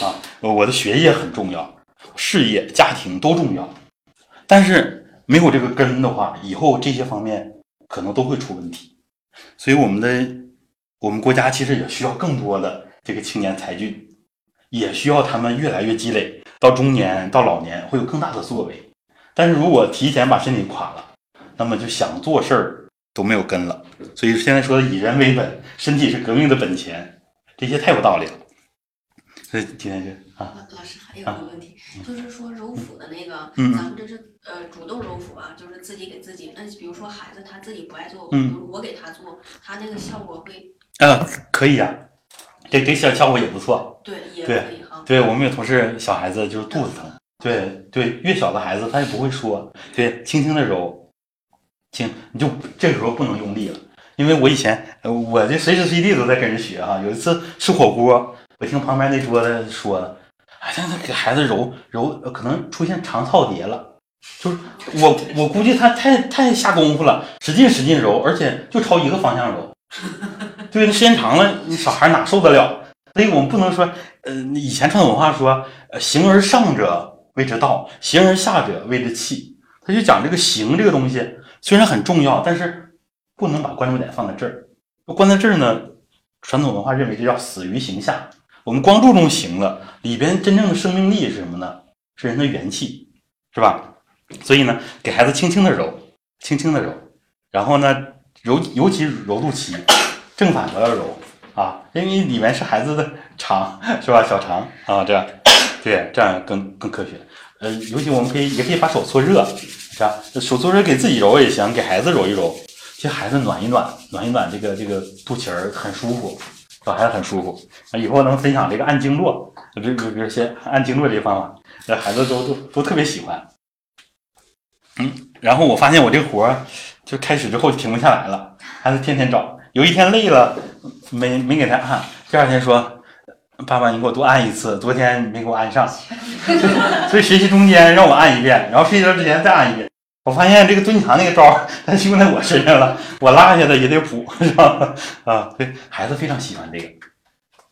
啊？我的学业很重要，事业、家庭都重要，但是没有这个根的话，以后这些方面可能都会出问题。所以我们的我们国家其实也需要更多的这个青年才俊，也需要他们越来越积累，到中年到老年会有更大的作为。但是如果提前把身体垮了，那么就想做事儿都没有根了。所以现在说的以人为本，身体是革命的本钱。这些太有道理了，所以今天就啊。老师还有个问题，就是说揉腹的那个，咱们这是呃主动揉腹啊，就是自己给自己。那比如说孩子他自己不爱做，比如我给他做，他那个效果会。啊，可以呀，这这效效果也不错。对，也可以哈。对我们有同事小孩子就是肚子疼，对对，越小的孩子他也不会说，对，轻轻的揉，轻，你就这个时候不能用力了。因为我以前，我这随时随地都在跟人学啊。有一次吃火锅，我听旁边那桌子说的，好像他给孩子揉揉，可能出现肠套叠了。就是我我估计他太太下功夫了，使劲使劲揉，而且就朝一个方向揉。对，时间长了，你小孩哪受得了？所以我们不能说，呃，以前传统文化说，形而上者谓之道，形而下者谓之器。他就讲这个形这个东西虽然很重要，但是。不能把关注点放在这儿，关在这儿呢？传统文化认为这叫死于形下。我们光注重形了，里边真正的生命力是什么呢？是人的元气，是吧？所以呢，给孩子轻轻的揉，轻轻的揉，然后呢，揉，尤其揉肚脐，正反都要揉啊，因为里面是孩子的肠，是吧？小肠啊，这样，对，这样更更科学。呃，尤其我们可以也可以把手搓热，是吧？手搓热给自己揉也行，给孩子揉一揉。其实孩子暖一暖，暖一暖这个这个肚脐儿很舒服，小孩子很舒服。啊，以后能分享这个按经络，比如比如先按经络这个方法，这孩子都都都特别喜欢。嗯，然后我发现我这个活儿就开始之后就停不下来了，孩子天天找。有一天累了，没没给他按，第二天说：“爸爸，你给我多按一次。”昨天没给我按上，所以学习中间让我按一遍，然后睡觉之前再按一遍。我发现这个蹲墙那个招，它用在我身上了，我落下的也得补，是吧？啊，对孩子非常喜欢这个。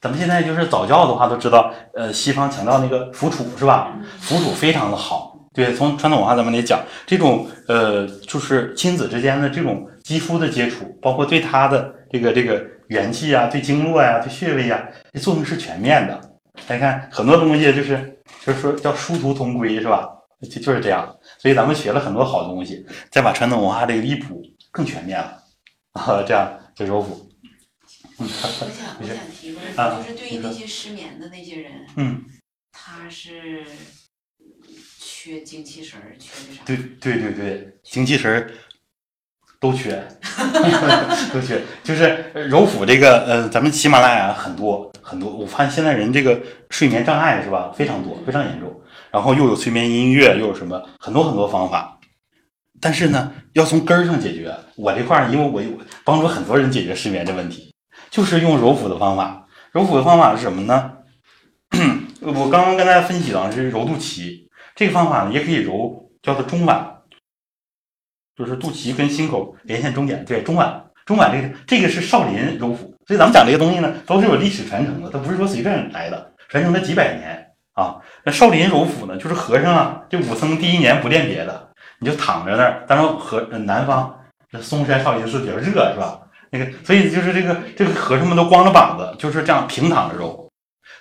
咱们现在就是早教的话都知道，呃，西方强调那个抚触，是吧？抚触非常的好。对，从传统文化咱们来讲，这种呃，就是亲子之间的这种肌肤的接触，包括对他的这个这个元气啊，对经络呀，对穴位呀，这作用是全面的。大家看很多东西就是就是说叫殊途同归，是吧？就就是这样。所以咱们学了很多好东西，再把传统文化这个一补，更全面了 啊！这样就揉腹。我想我想提个就是对于那些失眠的那些人，嗯，他是缺精气神儿，缺啥？对对对对，精气神儿都缺，都缺。就是揉腹这个，呃，咱们喜马拉雅很多很多，我发现现在人这个睡眠障碍是吧，非常多，非常严重。然后又有催眠音乐，又有什么很多很多方法，但是呢，要从根儿上解决。我这块儿，因为我有帮助很多人解决失眠的问题，就是用揉腹的方法。揉腹的方法是什么呢？我刚刚跟大家分析的是揉肚脐，这个方法呢也可以揉，叫做中脘，就是肚脐跟心口连线中点，对，中脘。中脘这个这个是少林揉腹，所以咱们讲这个东西呢，都是有历史传承的，它不是说随便来的，传承了几百年。啊，那少林揉腹呢，就是和尚啊，这武僧第一年不练别的，你就躺在那儿。当然和南方这嵩山少林寺比较热，是吧？那个，所以就是这个这个和尚们都光着膀子，就是这样平躺着揉。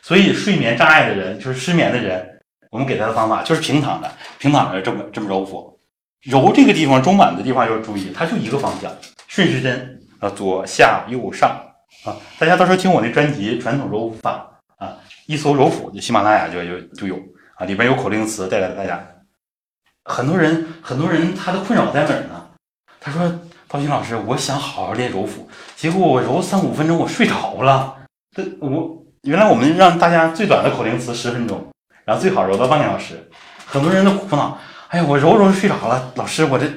所以睡眠障碍的人，就是失眠的人，我们给他的方法就是平躺着，平躺着这么这么揉腹。揉这个地方中脘的地方要注意，它就一个方向，顺时针啊，左下右上啊。大家到时候听我那专辑《传统揉腹法》。一搜揉腹，就喜马拉雅就就就有啊，里边有口令词带给大家。很多人很多人他的困扰在哪儿呢？他说：“道新老师，我想好好练揉腹，结果我揉三五分钟我睡着了。这我原来我们让大家最短的口令词十分钟，然后最好揉到半个小时。很多人的苦恼，哎呀，我揉揉睡着了，老师我这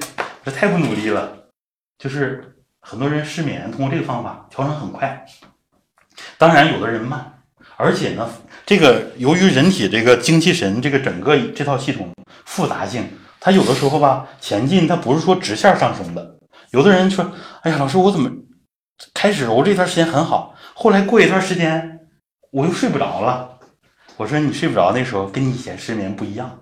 这太不努力了。就是很多人失眠，通过这个方法调整很快。当然有的人慢。”而且呢，这个由于人体这个精气神这个整个这套系统复杂性，它有的时候吧前进它不是说直线上升的。有的人说：“哎呀，老师，我怎么开始揉这段时间很好，后来过一段时间我又睡不着了？”我说：“你睡不着那时候跟你以前失眠不一样，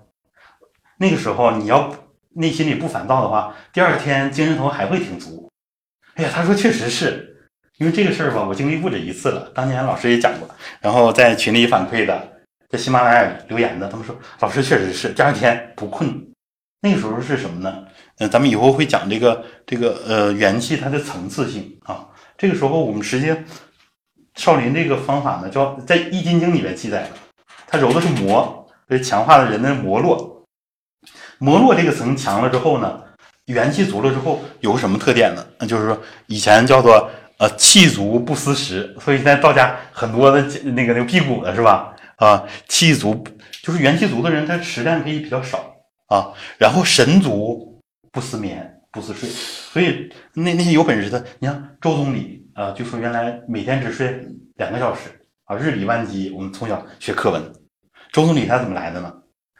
那个时候你要内心里不烦躁的话，第二天精神头还会挺足。”哎呀，他说确实是。因为这个事儿吧，我经历不止一次了。当年老师也讲过，然后在群里反馈的，在喜马拉雅留言的，他们说老师确实是第二天不困。那个时候是什么呢？嗯，咱们以后会讲这个这个呃元气它的层次性啊。这个时候我们实际少林这个方法呢，叫在《易筋经》里面记载的，它揉的是膜，以强化了人的膜络。膜络这个层强了之后呢，元气足了之后有个什么特点呢？那就是说以前叫做。呃，气足不思食，所以现在道家很多的那个那个辟谷的是吧？啊，气足就是元气足的人，他食量可以比较少啊。然后神足不思眠，不思睡，所以那那些有本事的，你像周总理啊，就说原来每天只睡两个小时啊，日理万机。我们从小学课文，周总理他怎么来的呢？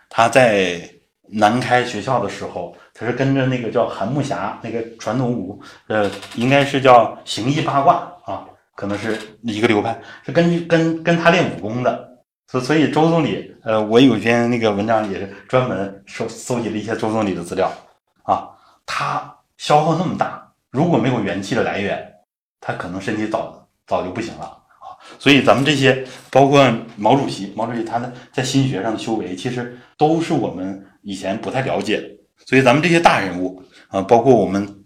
他在南开学校的时候。他是跟着那个叫韩木侠那个传统武，呃，应该是叫形意八卦啊，可能是一个流派，是跟跟跟他练武功的。所所以周总理，呃，我有一篇那个文章也是专门收搜集了一些周总理的资料啊。他消耗那么大，如果没有元气的来源，他可能身体早早就不行了啊。所以咱们这些，包括毛主席，毛主席他的在心学上的修为，其实都是我们以前不太了解。所以咱们这些大人物啊，包括我们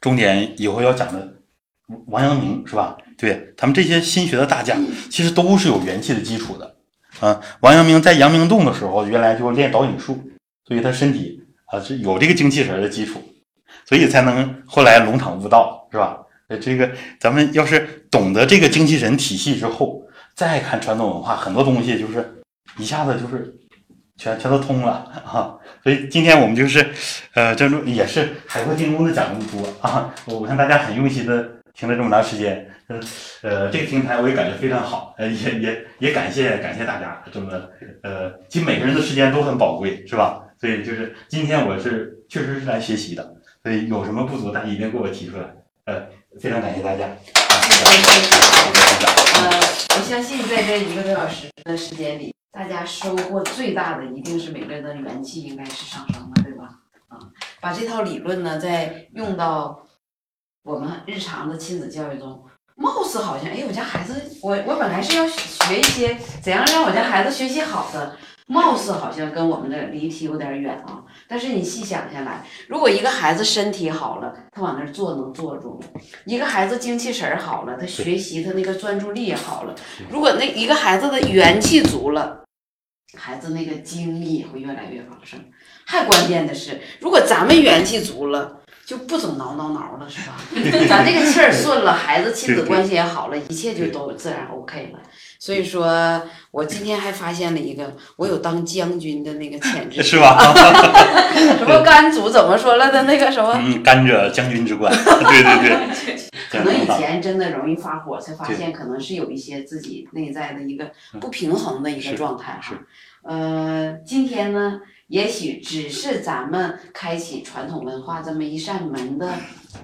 重点以后要讲的王阳明是吧？对他们这些心学的大家，其实都是有元气的基础的啊。王阳明在阳明洞的时候，原来就练导引术，所以他身体啊是有这个精气神的基础，所以才能后来龙场悟道是吧？呃，这个咱们要是懂得这个精气神体系之后，再看传统文化，很多东西就是一下子就是全全都通了啊。所以今天我们就是，呃，这也是海阔天空的讲这么多啊！我看大家很用心的听了这么长时间，呃，呃，这个平台我也感觉非常好，呃，也也也感谢感谢大家这么，呃，其实每个人的时间都很宝贵，是吧？所以就是今天我是确实是来学习的，所以有什么不足，大家一定给我提出来。呃，非常感谢大家。呃，我相信在这一个多小时的时间里，大家收获最大的一定是每个人的元气应该是上升的，对吧？啊，把这套理论呢再用到我们日常的亲子教育中，貌似好像，哎，我家孩子，我我本来是要学一些怎样让我家孩子学习好的。貌似好像跟我们的离题有点远啊，但是你细想下来，如果一个孩子身体好了，他往那儿坐能坐住；一个孩子精气神儿好了，他学习他那个专注力也好了。如果那一个孩子的元气足了，孩子那个精力会越来越旺盛。还关键的是，如果咱们元气足了，就不总挠挠挠了，是吧？咱这个气儿顺了，孩子亲子关系也好了，一切就都自然 OK 了。所以说，我今天还发现了一个，我有当将军的那个潜质，是吧？什么甘祖怎么说了的那个什么？嗯，甘蔗将军之冠。对对对。可能以前真的容易发火，才发现可能是有一些自己内在的一个不平衡的一个状态哈。呃，今天呢，也许只是咱们开启传统文化这么一扇门的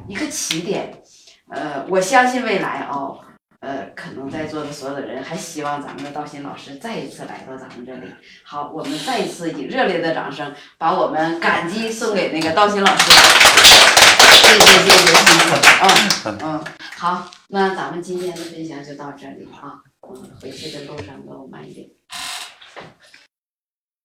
一个起点。呃，我相信未来哦。呃，可能在座的所有的人还希望咱们的道心老师再一次来到咱们这里。好，我们再一次以热烈的掌声，把我们感激送给那个道心老师。谢谢谢谢谢谢，嗯嗯，好，那咱们今天的分享就到这里啊，嗯，回去的路上都慢一点。